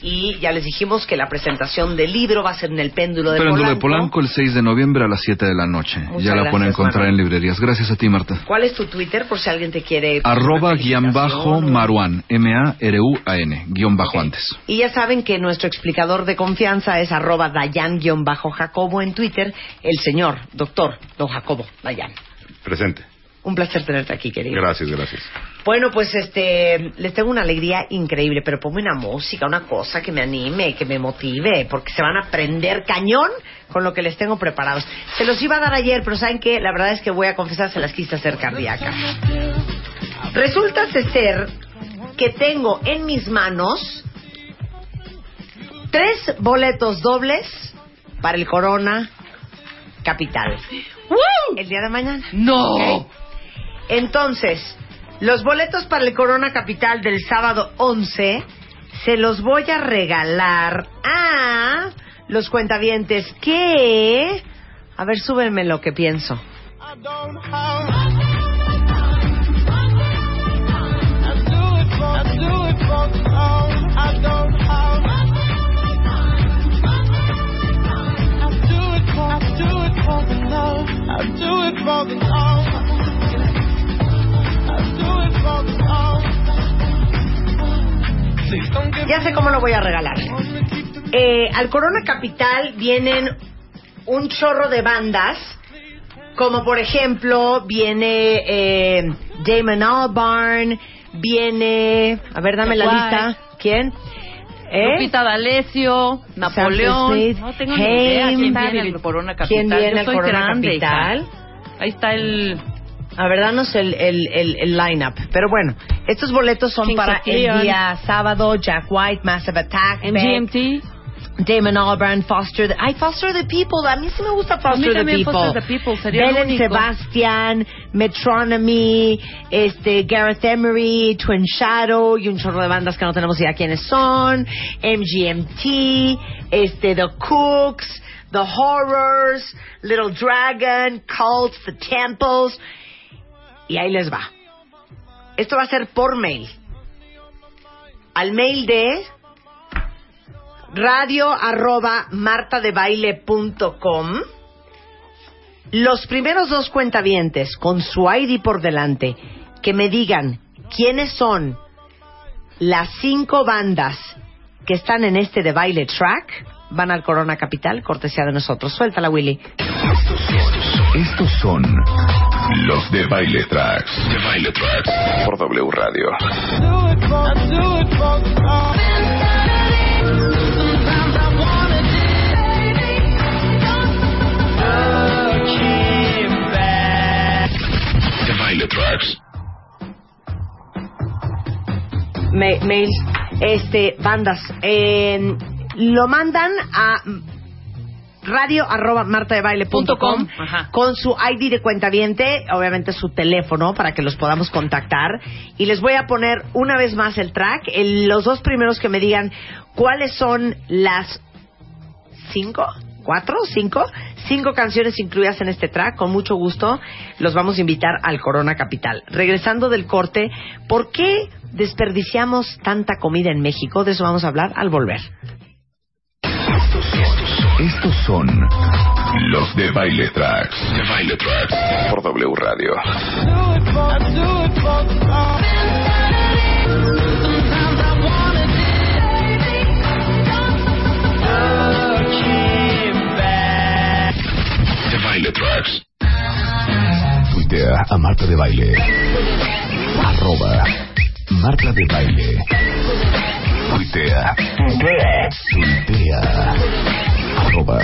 Y ya les dijimos que la presentación del libro va a ser en el péndulo de Péndulo Polanco. de Polanco el 6 de noviembre a las 7 de la noche. Muchas ya la pueden gracias, encontrar Manuel. en librerías. Gracias a ti, Marta. ¿Cuál es tu Twitter por si alguien te quiere... Arroba guion bajo? Maruán. M-A-R-U-A-N. Guión bajo antes. Y ya saben que nuestro explicador de confianza es arroba Dayan-Jacobo en Twitter, el señor, doctor, don Jacobo Dayan. Presente. Un placer tenerte aquí, querido. Gracias, gracias. Bueno, pues este, les tengo una alegría increíble, pero ponme una música, una cosa que me anime, que me motive, porque se van a prender cañón con lo que les tengo preparados. Se los iba a dar ayer, pero ¿saben qué? La verdad es que voy a confesar, se las quise hacer cardíacas. Resulta ser que tengo en mis manos tres boletos dobles para el Corona Capital. El día de mañana. ¡No! ¿Ok? Entonces, los boletos para el Corona Capital del sábado 11 se los voy a regalar a los cuentavientes que... A ver, súbenme lo que pienso. Ya sé cómo lo voy a regalar. Eh, al Corona Capital vienen un chorro de bandas, como por ejemplo viene eh, Damon Albarn, viene, a ver, dame la lista. ¿Quién? ¿Eh? Lupita D'Alessio, Napoleón. No tengo ni idea Haim. quién viene al Corona Capital. ¿Quién viene Yo al soy Corona grande, hija. Capital? Ahí está el... A ver, danos el, el, el, el line-up. Pero bueno, estos boletos son Kings para of el Leon. día sábado, Jack White, Massive Attack, Beck, MGMT. Damon Albarn, Foster the... Ay, Foster the People. A mí sí me gusta A mí Foster the también People. Foster the People, sería el Belen único. Sebastian, Metronomy, este, Gareth Emery, Twin Shadow y un chorro de bandas que no tenemos idea quiénes son. MGMT, este, The Cooks, The Horrors, Little Dragon, Cults, The Temples. Y ahí les va. Esto va a ser por mail. Al mail de radio arroba martadebaile.com los primeros dos cuentavientes con su ID por delante que me digan quiénes son las cinco bandas que están en este de baile track van al Corona Capital, cortesía de nosotros. Suéltala, Willy. Estos son los de Baile Tracks. De Baile Tracks. Por W Radio. De Baile Tracks. Ma- mail, este, bandas. eh, lo mandan a radio arroba martadebaile.com Punto com, ajá. con su ID de cuentaviente, obviamente su teléfono para que los podamos contactar. Y les voy a poner una vez más el track. El- los dos primeros que me digan cuáles son las cinco, cuatro, cinco, cinco canciones incluidas en este track. Con mucho gusto los vamos a invitar al Corona Capital. Regresando del corte, ¿por qué desperdiciamos tanta comida en México? De eso vamos a hablar al volver. Estos son los de Baile Tracks. De Baile Tracks. Por W Radio. De Baile Tracks. Tuitea Marta de Baile. Arroba Marta de Baile. Tuitea. Tuitea. Arroba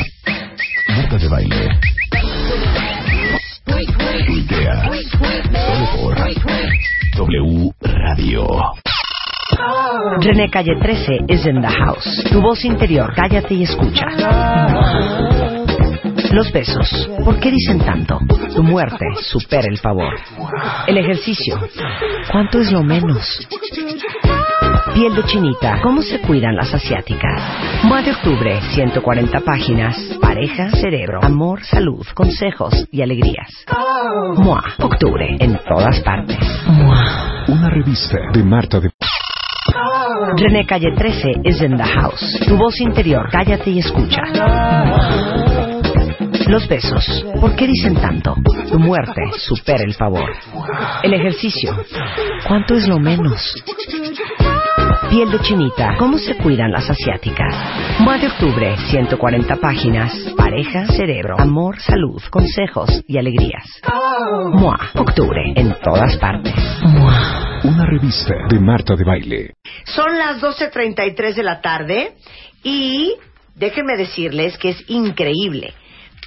Marta de Baile. Tuitea. Solo por W Radio. René Calle 13 is in the house. Tu voz interior, cállate y escucha. Los besos, ¿por qué dicen tanto? Tu muerte supera el favor. El ejercicio, ¿cuánto es lo menos? Piel de chinita, ¿cómo se cuidan las asiáticas? Mua de octubre, 140 páginas. Pareja, cerebro, amor, salud, consejos y alegrías. Mua, octubre, en todas partes. Mua. Una revista de Marta de René Calle 13 is in the house. Tu voz interior, cállate y escucha. Los besos, ¿por qué dicen tanto? Tu muerte supera el favor. El ejercicio, ¿cuánto es lo menos? Piel de chinita, ¿cómo se cuidan las asiáticas? Mua de octubre, 140 páginas. Pareja, cerebro, amor, salud, consejos y alegrías. Mua, octubre, en todas partes. Mua. Una revista de Marta de Baile. Son las 12.33 de la tarde y déjenme decirles que es increíble,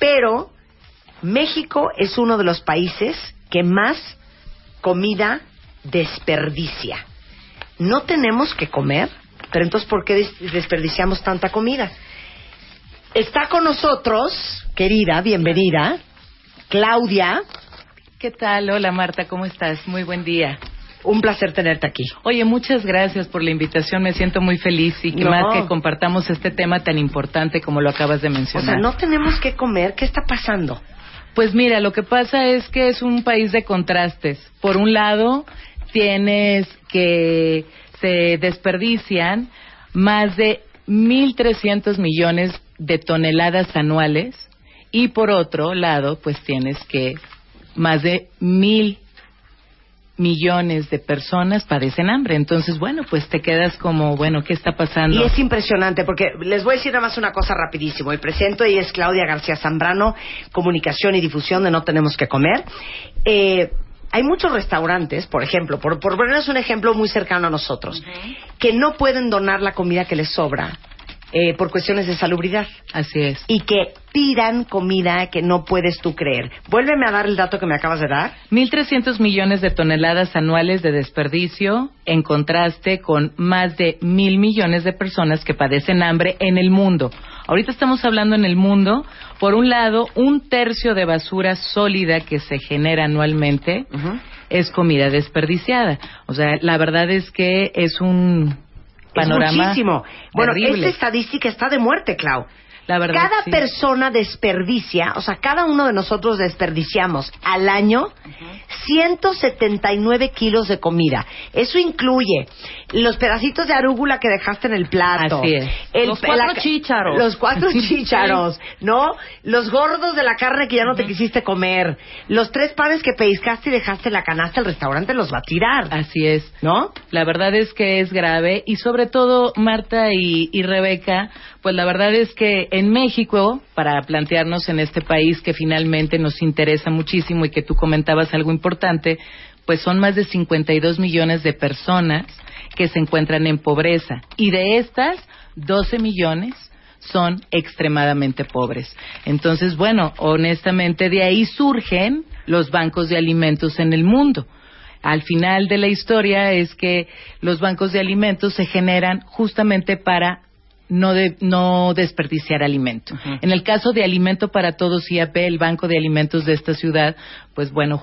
pero México es uno de los países que más comida desperdicia. No tenemos que comer, pero entonces ¿por qué des- desperdiciamos tanta comida? Está con nosotros, querida, bienvenida, Claudia. ¿Qué tal? Hola Marta, ¿cómo estás? Muy buen día. Un placer tenerte aquí. Oye, muchas gracias por la invitación. Me siento muy feliz y que No. más que compartamos este tema tan importante como lo acabas de O mencionar. sea, no tenemos que comer. ¿Qué está pasando? Pues mira, lo que pasa es que es un país de contrastes. Por un lado, tienes que se desperdician más de 1.300 millones de toneladas anuales y por otro lado, pues tienes que más de mil millones de personas padecen hambre. Entonces, bueno, pues te quedas como, bueno, ¿qué está pasando? Y es impresionante porque les voy a decir nada más una cosa rapidísimo. El presento ella es Claudia García Zambrano, comunicación y difusión de No Tenemos que Comer. Eh, hay muchos restaurantes, por ejemplo, por, por ponerles un ejemplo muy cercano a nosotros, que no pueden donar la comida que les sobra eh, por cuestiones de salubridad Así es. y que tiran comida que no puedes tú creer. Vuélveme a dar el dato que me acabas de dar. 1.300 millones de toneladas anuales de desperdicio, en contraste con más de mil millones de personas que padecen hambre en el mundo. Ahorita estamos hablando en el mundo, por un lado, un tercio de basura sólida que se genera anualmente es comida desperdiciada. O sea, la verdad es que es un panorama es muchísimo. Bueno, esta estadística está de muerte, Clau. La verdad, cada sí. persona desperdicia, o sea, cada uno de nosotros desperdiciamos al año 179 kilos de comida. Eso incluye los pedacitos de arúgula que dejaste en el plato. Así es. Los cuatro chícharos. Los cuatro [LAUGHS] chícharos, ¿no? Los gordos de la carne que ya no te quisiste comer. Los tres panes que pellizcaste y dejaste en la canasta, el restaurante los va a tirar. Así es. ¿No? La verdad es que es grave y sobre todo Marta y, y Rebeca, pues la verdad es que en México, para plantearnos en este país que finalmente nos interesa muchísimo y que tú comentabas algo importante, pues son más de 52 millones de personas que se encuentran en pobreza y de estas 12 millones son extremadamente pobres. Entonces, bueno, honestamente de ahí surgen los bancos de alimentos en el mundo. Al final de la historia es que los bancos de alimentos se generan justamente para no, de- no desperdiciar alimento. En el caso de Alimento para Todos IAP, el Banco de Alimentos de esta ciudad, pues bueno,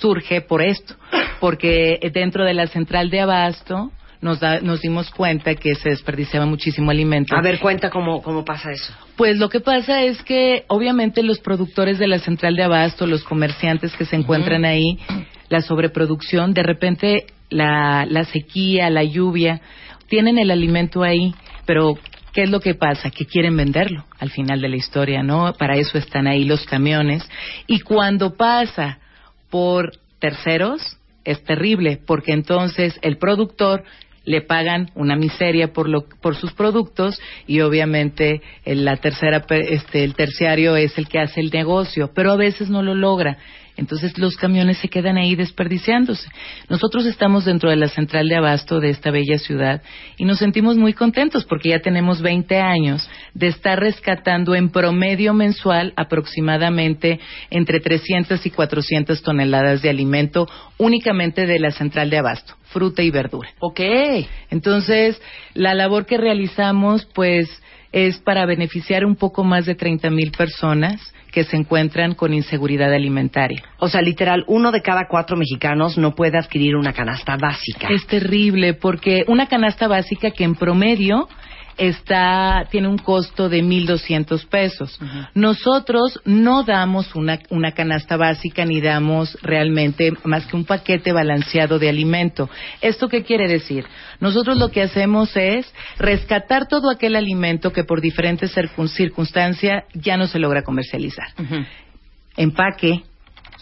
surge por esto, porque dentro de la central de abasto nos, da- nos dimos cuenta que se desperdiciaba muchísimo alimento. A ver, cuenta cómo, cómo pasa eso. Pues lo que pasa es que obviamente los productores de la central de abasto, los comerciantes que se encuentran ahí, la sobreproducción, de repente la, la sequía, la lluvia, tienen el alimento ahí, pero ¿qué es lo que pasa? Que quieren venderlo al final de la historia, ¿no? Para eso están ahí los camiones. Y cuando pasa por terceros, es terrible, porque entonces el productor le pagan una miseria por lo, por sus productos y obviamente la tercera este el terciario es el que hace el negocio, pero a veces no lo logra. Entonces los camiones se quedan ahí desperdiciándose. Nosotros estamos dentro de la central de abasto de esta bella ciudad y nos sentimos muy contentos porque ya tenemos 20 años de estar rescatando en promedio mensual aproximadamente entre 300 y 400 toneladas de alimento únicamente de la central de abasto, fruta y verdura. Ok. Entonces, la labor que realizamos, pues, es para beneficiar un poco más de 30 mil personas que se encuentran con inseguridad alimentaria. O sea, literal, uno de cada cuatro mexicanos no puede adquirir una canasta básica. Es terrible porque una canasta básica que en promedio está tiene un costo de 1.200 pesos. Nosotros no damos una, una canasta básica ni damos realmente más que un paquete balanceado de alimento. ¿Esto qué quiere decir? Nosotros lo que hacemos es rescatar todo aquel alimento que por diferentes circun- circunstancias ya no se logra comercializar. Empaque,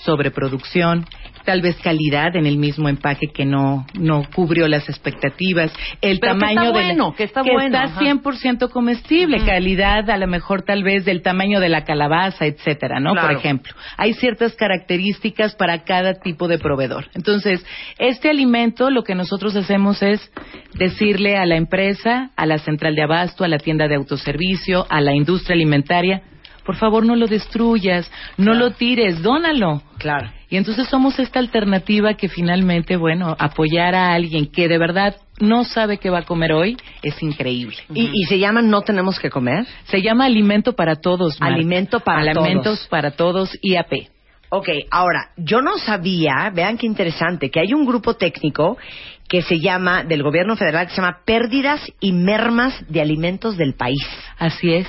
sobreproducción, tal vez calidad en el mismo empaque que no, no cubrió las expectativas, el Pero que tamaño está de la- bueno, que está bueno, ajá. 100% comestible, calidad a lo mejor tal vez del tamaño de la calabaza, etcétera, ¿no? Claro. Por ejemplo, hay ciertas características para cada tipo de proveedor. Entonces, este alimento lo que nosotros hacemos es decirle a la empresa, a la central de abasto, a la tienda de autoservicio, a la industria alimentaria, por favor no lo destruyas, no lo tires, dónalo. Claro. Y entonces somos esta alternativa que finalmente, bueno, apoyar a alguien que de verdad no sabe qué va a comer hoy es increíble. Y, y se llama No Tenemos que Comer. Se llama Alimento para Todos. Marta. Alimento para Alimentos Todos. para Todos, IAP. Ok, ahora, yo no sabía, vean qué interesante, que hay un grupo técnico que se llama, del gobierno federal, que se llama Pérdidas y Mermas de Alimentos del País. Así es.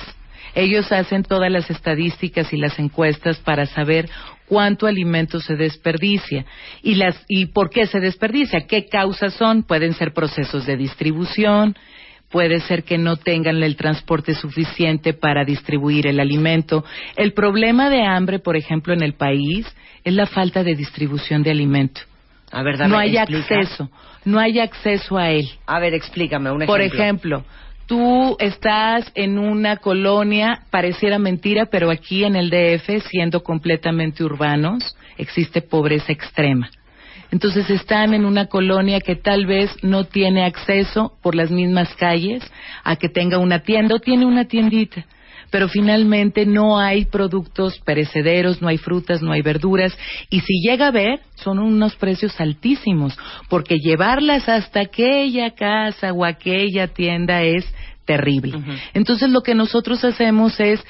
Ellos hacen todas las estadísticas y las encuestas para saber cuánto alimento se desperdicia y las y por qué se desperdicia, qué causas son, pueden ser procesos de distribución, puede ser que no tengan el transporte suficiente para distribuir el alimento. El problema de hambre, por ejemplo, en el país es la falta de distribución de alimento. A ver, dame, no hay explica. acceso, no hay acceso a él. A ver, explícame un ejemplo. Por ejemplo, tú estás en una colonia, pareciera mentira, pero aquí en el DF, siendo completamente urbanos, existe pobreza extrema. Entonces están en una colonia que tal vez no tiene acceso por las mismas calles a que tenga una tienda o tiene una tiendita. Pero finalmente no hay productos perecederos, no hay frutas, no hay verduras. Y si llega a haber, son unos precios altísimos. Porque llevarlas hasta aquella casa o aquella tienda es terrible. Entonces lo que nosotros hacemos es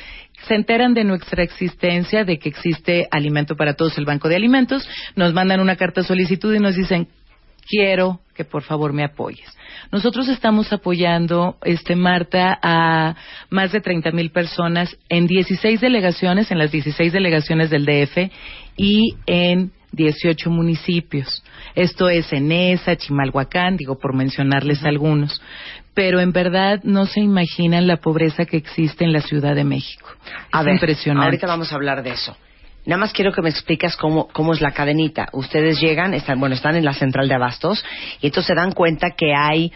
se enteran de nuestra existencia, de que existe Alimento para Todos, el Banco de Alimentos, nos mandan una carta de solicitud y nos dicen, quiero que por favor me apoyes. Nosotros estamos apoyando, este Marta, a más de 30 mil personas en 16 delegaciones, en las 16 delegaciones del DF y en 18 municipios. Esto es Enesa, Chimalhuacán, digo por mencionarles algunos. Pero en verdad no se imaginan la pobreza que existe en la Ciudad de México. A es ver, impresionante. ahorita vamos a hablar de eso. Nada más quiero que me explicas cómo, cómo es la cadenita. Ustedes llegan, están, bueno, están en la central de abastos y entonces se dan cuenta que hay,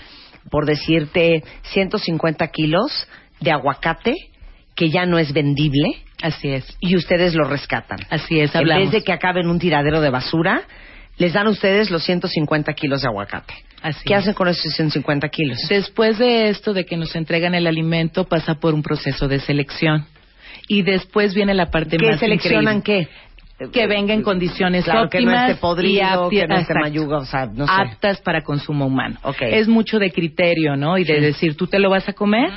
por decirte, 150 kilos de aguacate que ya no es vendible Así es. y ustedes lo rescatan. Así es, En hablamos. vez de que acabe en un tiradero de basura, les dan a ustedes los 150 kilos de aguacate. Así ¿Qué es. hacen con esos 150 kilos? Después de esto, de que nos entregan el alimento, pasa por un proceso de selección. Y después viene la parte ¿Qué más seleccionan increíble. qué? Que venga en condiciones Claro, que no óptimas esté podrido, que no esté exacto. mayuga, o sea, no sé. aptas para consumo humano. Ok. Es mucho de criterio, ¿no? Y de Sí. decir, ¿tú te lo vas a comer?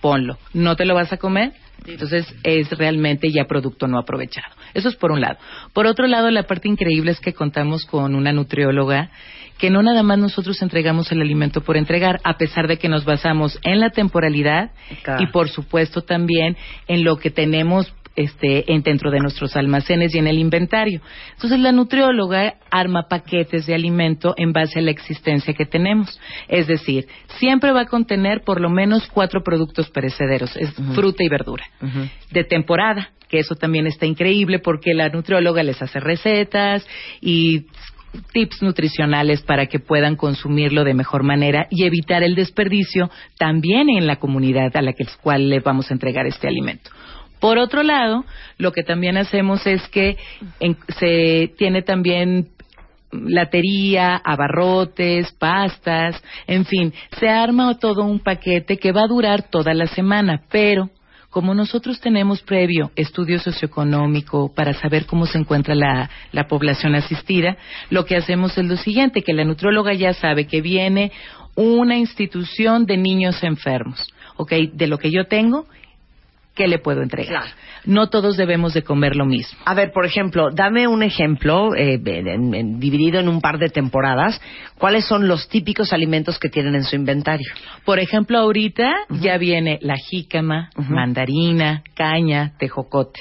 Ponlo. ¿No te lo vas a comer? Entonces es realmente ya producto no aprovechado. Eso es por un lado. Por otro lado, la parte increíble es que contamos con una nutrióloga que no nada más nosotros entregamos el alimento por entregar, a pesar de que nos basamos en la temporalidad y por supuesto también en lo que tenemos este, en, dentro de nuestros almacenes y en el inventario. Entonces la nutrióloga arma paquetes de alimento en base a la existencia que tenemos. Es decir, siempre va a contener por lo menos cuatro productos perecederos, es fruta y verdura. De temporada, que eso también está increíble porque la nutrióloga les hace recetas y tips nutricionales para que puedan consumirlo de mejor manera y evitar el desperdicio también en la comunidad a la que, cual le vamos a entregar este alimento. Por otro lado, lo que también hacemos es que en- se tiene también latería, abarrotes, pastas, en fin, se arma todo un paquete que va a durar toda la semana, pero como nosotros tenemos previo estudio socioeconómico para saber cómo se encuentra la, la población asistida, lo que hacemos es lo siguiente, que la nutrióloga ya sabe que viene una institución de niños enfermos, ¿ok? De lo que yo tengo, ¿qué le puedo entregar? No todos debemos de comer lo mismo. A ver, por ejemplo, dame un ejemplo eh, en- en- dividido en un par de temporadas. ¿Cuáles son los típicos alimentos que tienen en su inventario? Por ejemplo, ahorita ya viene la jícama, mandarina, caña, tejocote.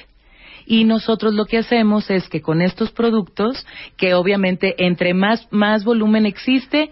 Y nosotros lo que hacemos es que con estos productos, que obviamente entre más, más volumen existe,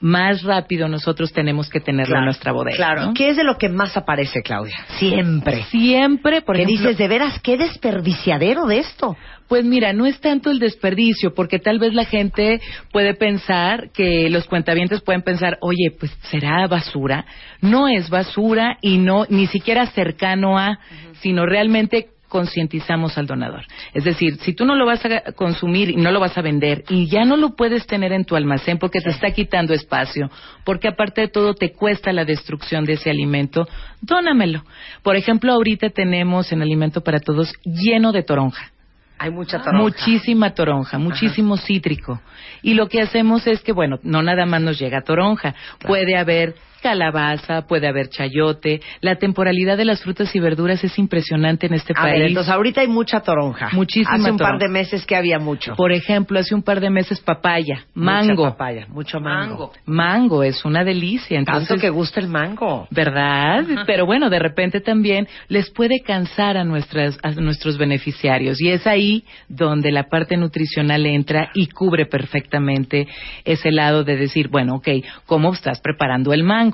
más rápido nosotros tenemos que tenerlo en nuestra bodega. Claro. ¿no? ¿Qué es de lo que más aparece, Claudia? Siempre. Siempre, por que ejemplo, dices, de veras, qué desperdiciadero de esto. Pues mira, no es tanto el desperdicio, porque tal vez la gente puede pensar que los cuentavientes pueden pensar, oye, pues será basura. No es basura y no ni siquiera cercano a, sino realmente concientizamos al donador. Es decir, si tú no lo vas a consumir y no lo vas a vender y ya no lo puedes tener en tu almacén porque te está quitando espacio, porque aparte de todo te cuesta la destrucción de ese alimento, dónamelo. Por ejemplo, ahorita tenemos en Alimento para Todos lleno de toronja. Hay mucha toronja. Muchísima toronja, muchísimo cítrico. Y lo que hacemos es que, bueno, no nada más nos llega toronja. Puede haber calabaza, puede haber chayote. La temporalidad de las frutas y verduras es impresionante en este A país. ver, entonces ahorita hay mucha toronja. Muchísima Hace un par toronja. de meses que había mucho. Por ejemplo, hace un par de meses papaya, Mucha mango. papaya, mucho mango. Mango es una delicia. Entonces, Tanto que gusta el mango. ¿Verdad? Pero bueno, de repente también les puede cansar a, nuestras, a nuestros beneficiarios. Y es ahí donde la parte nutricional entra y cubre perfectamente ese lado de decir, bueno, ok, ¿cómo estás preparando el mango?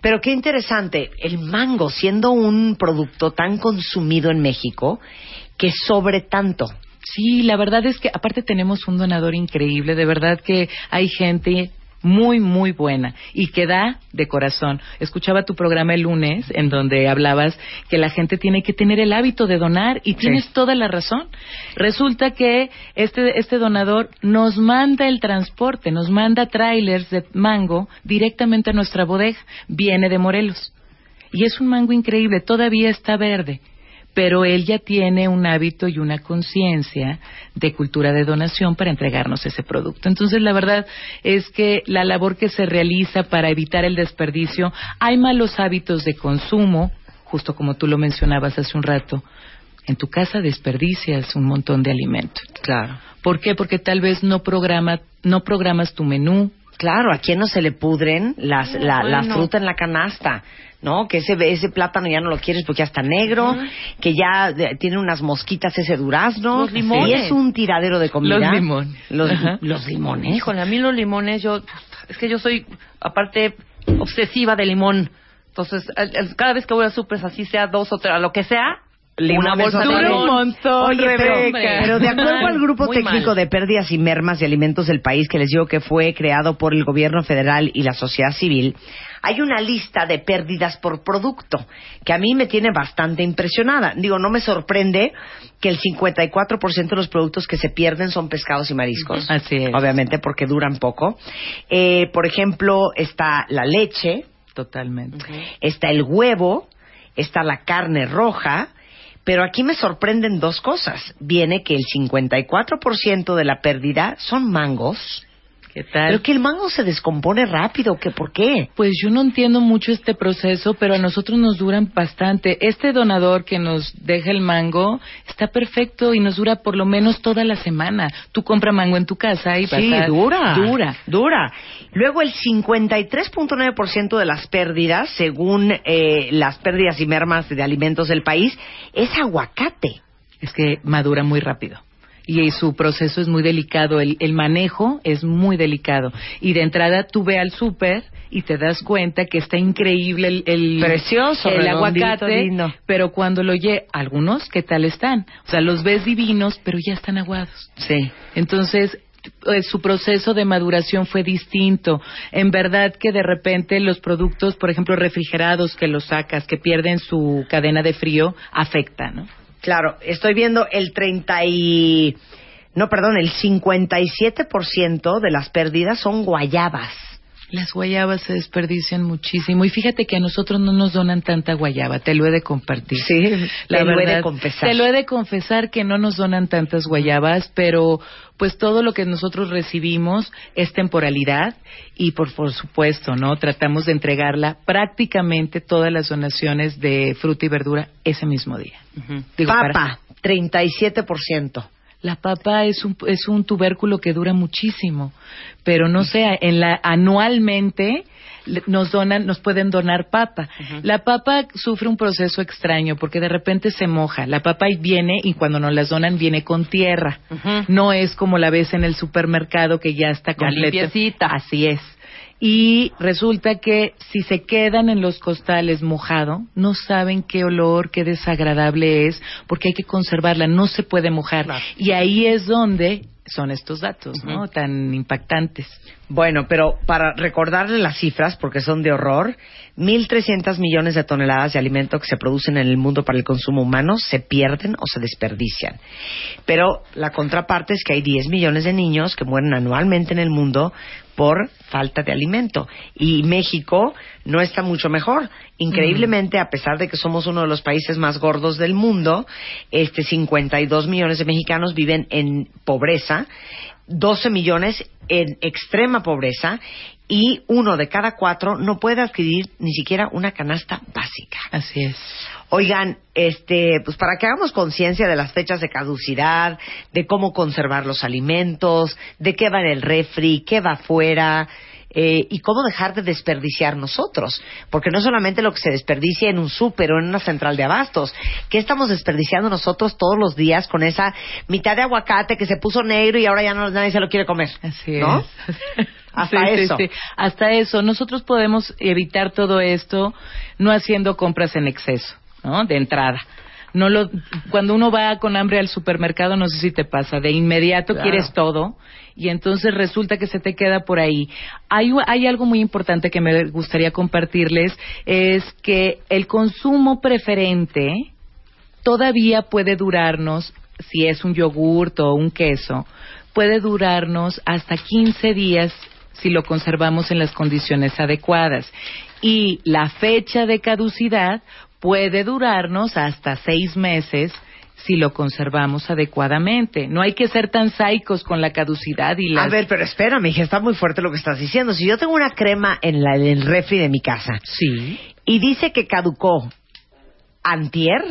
Pero qué interesante, el mango siendo un producto tan consumido en México que sobre tanto. Sí, la verdad es que aparte tenemos un donador increíble, de verdad que hay gente muy, muy buena y que da de corazón. Escuchaba tu programa el lunes en donde hablabas que la gente tiene que tener el hábito de donar y tienes toda la razón. Resulta que este, este donador nos manda el transporte, nos manda trailers de mango directamente a nuestra bodega. Viene de Morelos. Y es un mango increíble, todavía está verde pero él ya tiene un hábito y una conciencia de cultura de donación para entregarnos ese producto. Entonces, la verdad es que la labor que se realiza para evitar el desperdicio, hay malos hábitos de consumo, justo como tú lo mencionabas hace un rato. En tu casa desperdicias un montón de alimento. Claro. ¿Por qué? Porque tal vez no programa, no programas tu menú. Claro, a quién no se le pudren las, la, la bueno. fruta en la canasta, ¿no? Que ese, ese plátano ya no lo quieres porque ya está negro, que ya eh, tiene unas mosquitas ese durazno. Los limones. Y es un tiradero de comida. Los limones. Los, limones. Híjole, a mí los limones, yo, es que yo soy, aparte, obsesiva de limón. Entonces, el- el- cada vez que voy a súper, así sea dos o tres, lo que sea, una bolsa de limón. montón, Oye, pero, pero de acuerdo al grupo muy técnico mal. de pérdidas y mermas de alimentos del país que les digo que fue creado por el gobierno federal y la sociedad civil, hay una lista de pérdidas por producto que a mí me tiene bastante impresionada. Digo, no me sorprende que el 54% de los productos que se pierden son pescados y mariscos. Así es. Obviamente porque duran poco. Eh, por ejemplo, está la leche, Totalmente. está el huevo, está la carne roja, pero aquí me sorprenden dos cosas. Viene que el 54% de la pérdida son mangos, ¿Qué tal? pero que el mango se descompone rápido, ¿que por qué? Pues yo no entiendo mucho este proceso, pero a nosotros nos duran bastante. Este donador que nos deja el mango está perfecto y nos dura por lo menos toda la semana. Tú compras mango en tu casa y Sí, vas a- dura. Dura. Dura. Luego el 53.9% de las pérdidas, según eh, las pérdidas y mermas de alimentos del país, es aguacate. Es que madura muy rápido. Y su proceso es muy delicado, el, el manejo es muy delicado. Y de entrada tú ve al súper y te das cuenta que está increíble el, el Precioso, el aguacate, lindo. pero cuando lo lle algunos, ¿qué tal están? O sea, los ves divinos, pero ya están aguados. Sí. Entonces, eh, su proceso de maduración fue distinto. En verdad que de repente los productos, por ejemplo, refrigerados que los sacas, que pierden su cadena de frío, afecta, ¿no? Claro, estoy viendo el 30 y... No, perdón, el 57% de las pérdidas son guayabas. Las guayabas se desperdician muchísimo y fíjate que a nosotros no nos donan tanta guayaba, te lo he de compartir. Sí, te lo he de confesar. Te lo he de confesar que no nos donan tantas guayabas, pero pues todo lo que nosotros recibimos es temporalidad y por, por supuesto, ¿no? Tratamos de entregarla prácticamente todas las donaciones de fruta y verdura ese mismo día. Digo, para- Papa, 37%. La papa es un, es un tubérculo que dura muchísimo, pero no sé, en la, anualmente nos donan, nos pueden donar papa. La papa sufre un proceso extraño porque de repente se moja. La papa viene y cuando nos las donan viene con tierra. No es como la ves en el supermercado que ya está completa. Así es. Y resulta que si se quedan en los costales mojado, no saben qué olor, qué desagradable es, porque hay que conservarla, no se puede mojar. Y ahí es donde son estos datos, ¿no? Tan impactantes. Bueno, pero para recordarle las cifras, porque son de horror, 1.300 millones de toneladas de alimento que se producen en el mundo para el consumo humano se pierden o se desperdician. Pero la contraparte es que hay 10 millones de niños que mueren anualmente en el mundo por falta de alimento. Y México no está mucho mejor. Increíblemente, a pesar de que somos uno de los países más gordos del mundo, este 52 millones de mexicanos viven en pobreza, 12 millones en extrema pobreza y uno de cada cuatro no puede adquirir ni siquiera una canasta básica. Así es. Oigan, este, pues para que hagamos conciencia de las fechas de caducidad, de cómo conservar los alimentos, de qué va en el refri, qué va afuera, eh, y cómo dejar de desperdiciar nosotros. Porque no solamente lo que se desperdicia en un súper o en una central de abastos, ¿qué estamos desperdiciando nosotros todos los días con esa mitad de aguacate que se puso negro y ahora ya no, nadie se lo quiere comer? Así ¿No? es. [LAUGHS] Hasta Sí, sí, eso. sí. Hasta eso. Nosotros podemos evitar todo esto no haciendo compras en exceso, ¿no? De entrada. No lo, cuando uno va con hambre al supermercado, no sé si te pasa, de inmediato Claro. quieres todo y entonces resulta que se te queda por ahí. Hay, hay algo muy importante que me gustaría compartirles, es que el consumo preferente todavía puede durarnos, si es un yogurt o un queso, puede durarnos hasta 15 días si lo conservamos en las condiciones adecuadas. Y la fecha de caducidad puede durarnos hasta seis meses si lo conservamos adecuadamente. No hay que ser tan saicos con la caducidad y las... A ver, pero espérame, hija, está muy fuerte lo que estás diciendo. Si yo tengo una crema en, la, en el refri de mi casa Sí, y dice que caducó antier,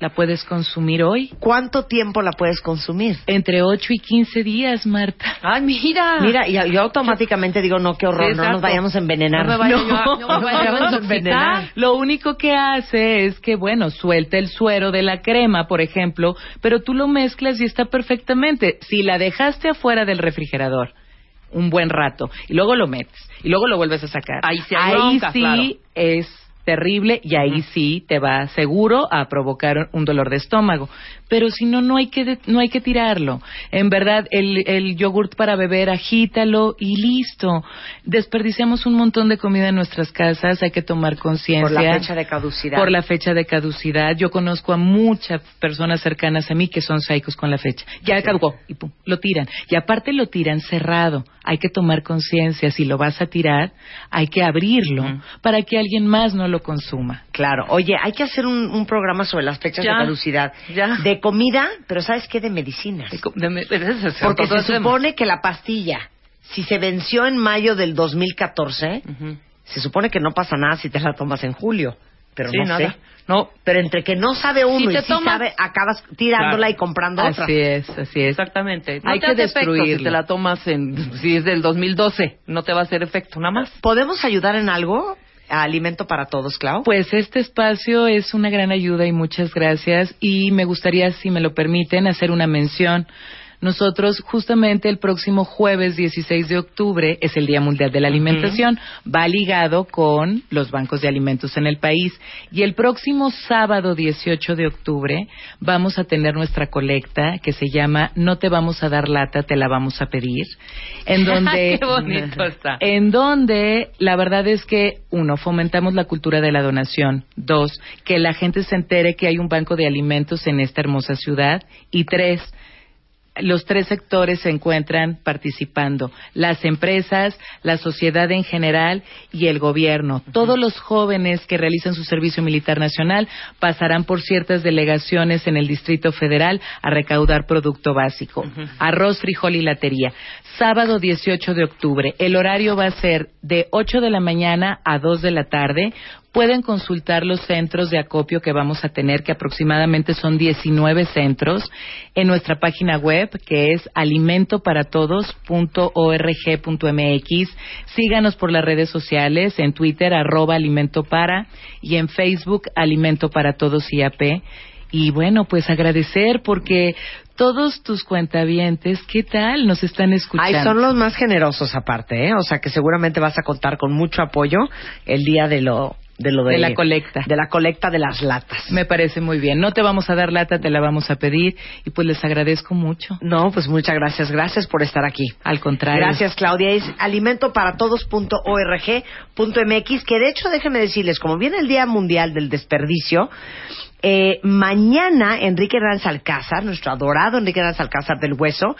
la puedes consumir hoy. ¿cuánto tiempo la puedes consumir? Entre 8 y 15 días, Marta. Ay, mira. Mira, y yo automáticamente digo, no, qué horror, no nos vayamos a envenenar. No me vaya yo a- no me [LAUGHS] vaya yo a vamos a intoxicar. Lo único que hace es que, bueno, suelta el suero de la crema, por ejemplo, pero tú lo mezclas y está perfectamente. Si la dejaste afuera del refrigerador un buen rato y luego lo metes y luego lo vuelves a sacar, Ahí sí hay bronca, sí claro. es terrible y ahí sí te va seguro a provocar un dolor de estómago. Pero si no, no hay que, de- no hay que tirarlo. En verdad, el, el yogurt para beber, agítalo y listo. Desperdiciamos un montón de comida en nuestras casas, hay que tomar conciencia. Por la fecha de caducidad. Por la fecha de caducidad. Yo conozco a muchas personas cercanas a mí que son psicos con la fecha. Ya caducó y pum, lo tiran. Y aparte lo tiran cerrado. Hay que tomar conciencia. Si lo vas a tirar, hay que abrirlo para que alguien más no lo consuma. Claro. Oye, hay que hacer un, un programa sobre las fechas Ya, de caducidad. ya. De comida, pero ¿sabes qué? De medicinas. De co- de me- de- de- de- Porque se supone que la pastilla, si se venció en mayo del 2014, Ujú. se supone que no pasa nada si te la tomas en julio. Pero Sí, no nada. sé. No, pero entre que no sabe uno Si y sí tomas- sabe, acabas tirándola Claro. y comprando otra. Así es, así es. Exactamente. No Hay te que destruirlo. si te la tomas en si es del 2012, no te va a hacer efecto nada más. ¿Podemos ayudar en algo Alimento para Todos, Clau? Pues este espacio es una gran ayuda y muchas gracias. Y me gustaría, si me lo permiten, hacer una mención. Nosotros justamente el próximo jueves 16 de octubre es el Día Mundial de la Alimentación, va ligado con los bancos de alimentos en el país. Y el próximo sábado 18 de octubre vamos a tener nuestra colecta que se llama No te vamos a dar lata, te la vamos a pedir, [LAUGHS] en donde Qué bonito está. en donde la verdad es que uno fomentamos la cultura de la donación, dos que la gente se entere que hay un banco de alimentos en esta hermosa ciudad. Y tres los tres sectores se encuentran participando, las empresas, la sociedad en general y el gobierno. Todos los jóvenes que realizan su servicio militar nacional pasarán por ciertas delegaciones en el Distrito Federal a recaudar producto básico, arroz, frijol y latería. Sábado 18 de octubre, el horario va a ser de 8 de la mañana a 2 de la tarde. Pueden consultar los centros de acopio que vamos a tener, que aproximadamente son 19 centros, en nuestra página web, que es alimentoparatodos.org.mx. Síganos por las redes sociales, en Twitter, arroba alimento para, y en Facebook, Alimento para Todos IAP. Y bueno, pues agradecer porque todos tus cuentavientes, ¿qué tal? Nos están escuchando. Ay, son los más generosos aparte, ¿eh? O sea que seguramente vas a contar con mucho apoyo el día de lo de lo de, De la colecta. de la colecta de las latas. Me parece muy bien. No te vamos a dar lata, te la vamos a pedir y pues les agradezco mucho. No, pues muchas gracias. Gracias por estar aquí. Al contrario. Gracias, Claudia. Es alimentoparatodos.org.mx, que de hecho, déjenme decirles, como viene el Día Mundial del Desperdicio, eh, mañana Enrique Ranz Alcázar, nuestro adorado Enrique Ranz Alcázar del Hueso,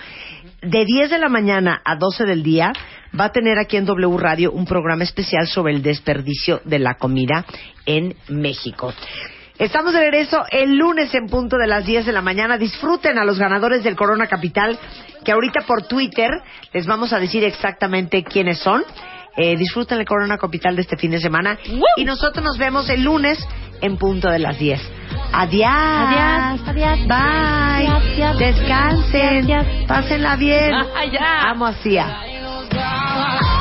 de 10 de la mañana a 12 del día, va a tener aquí en W Radio un programa especial sobre el desperdicio de la comida en México. Estamos de regreso el lunes en punto de las 10 de la mañana. Disfruten a los ganadores del Corona Capital, que ahorita por Twitter les vamos a decir exactamente quiénes son. Eh, disfruten el Corona Capital de este fin de semana. Y nosotros nos vemos el lunes en punto de las 10. Adiós. Adiós, adiós. Bye. Adiós, adiós. Descansen. Adiós. Pásenla bien. Ah, ya. Amo a Cia. God.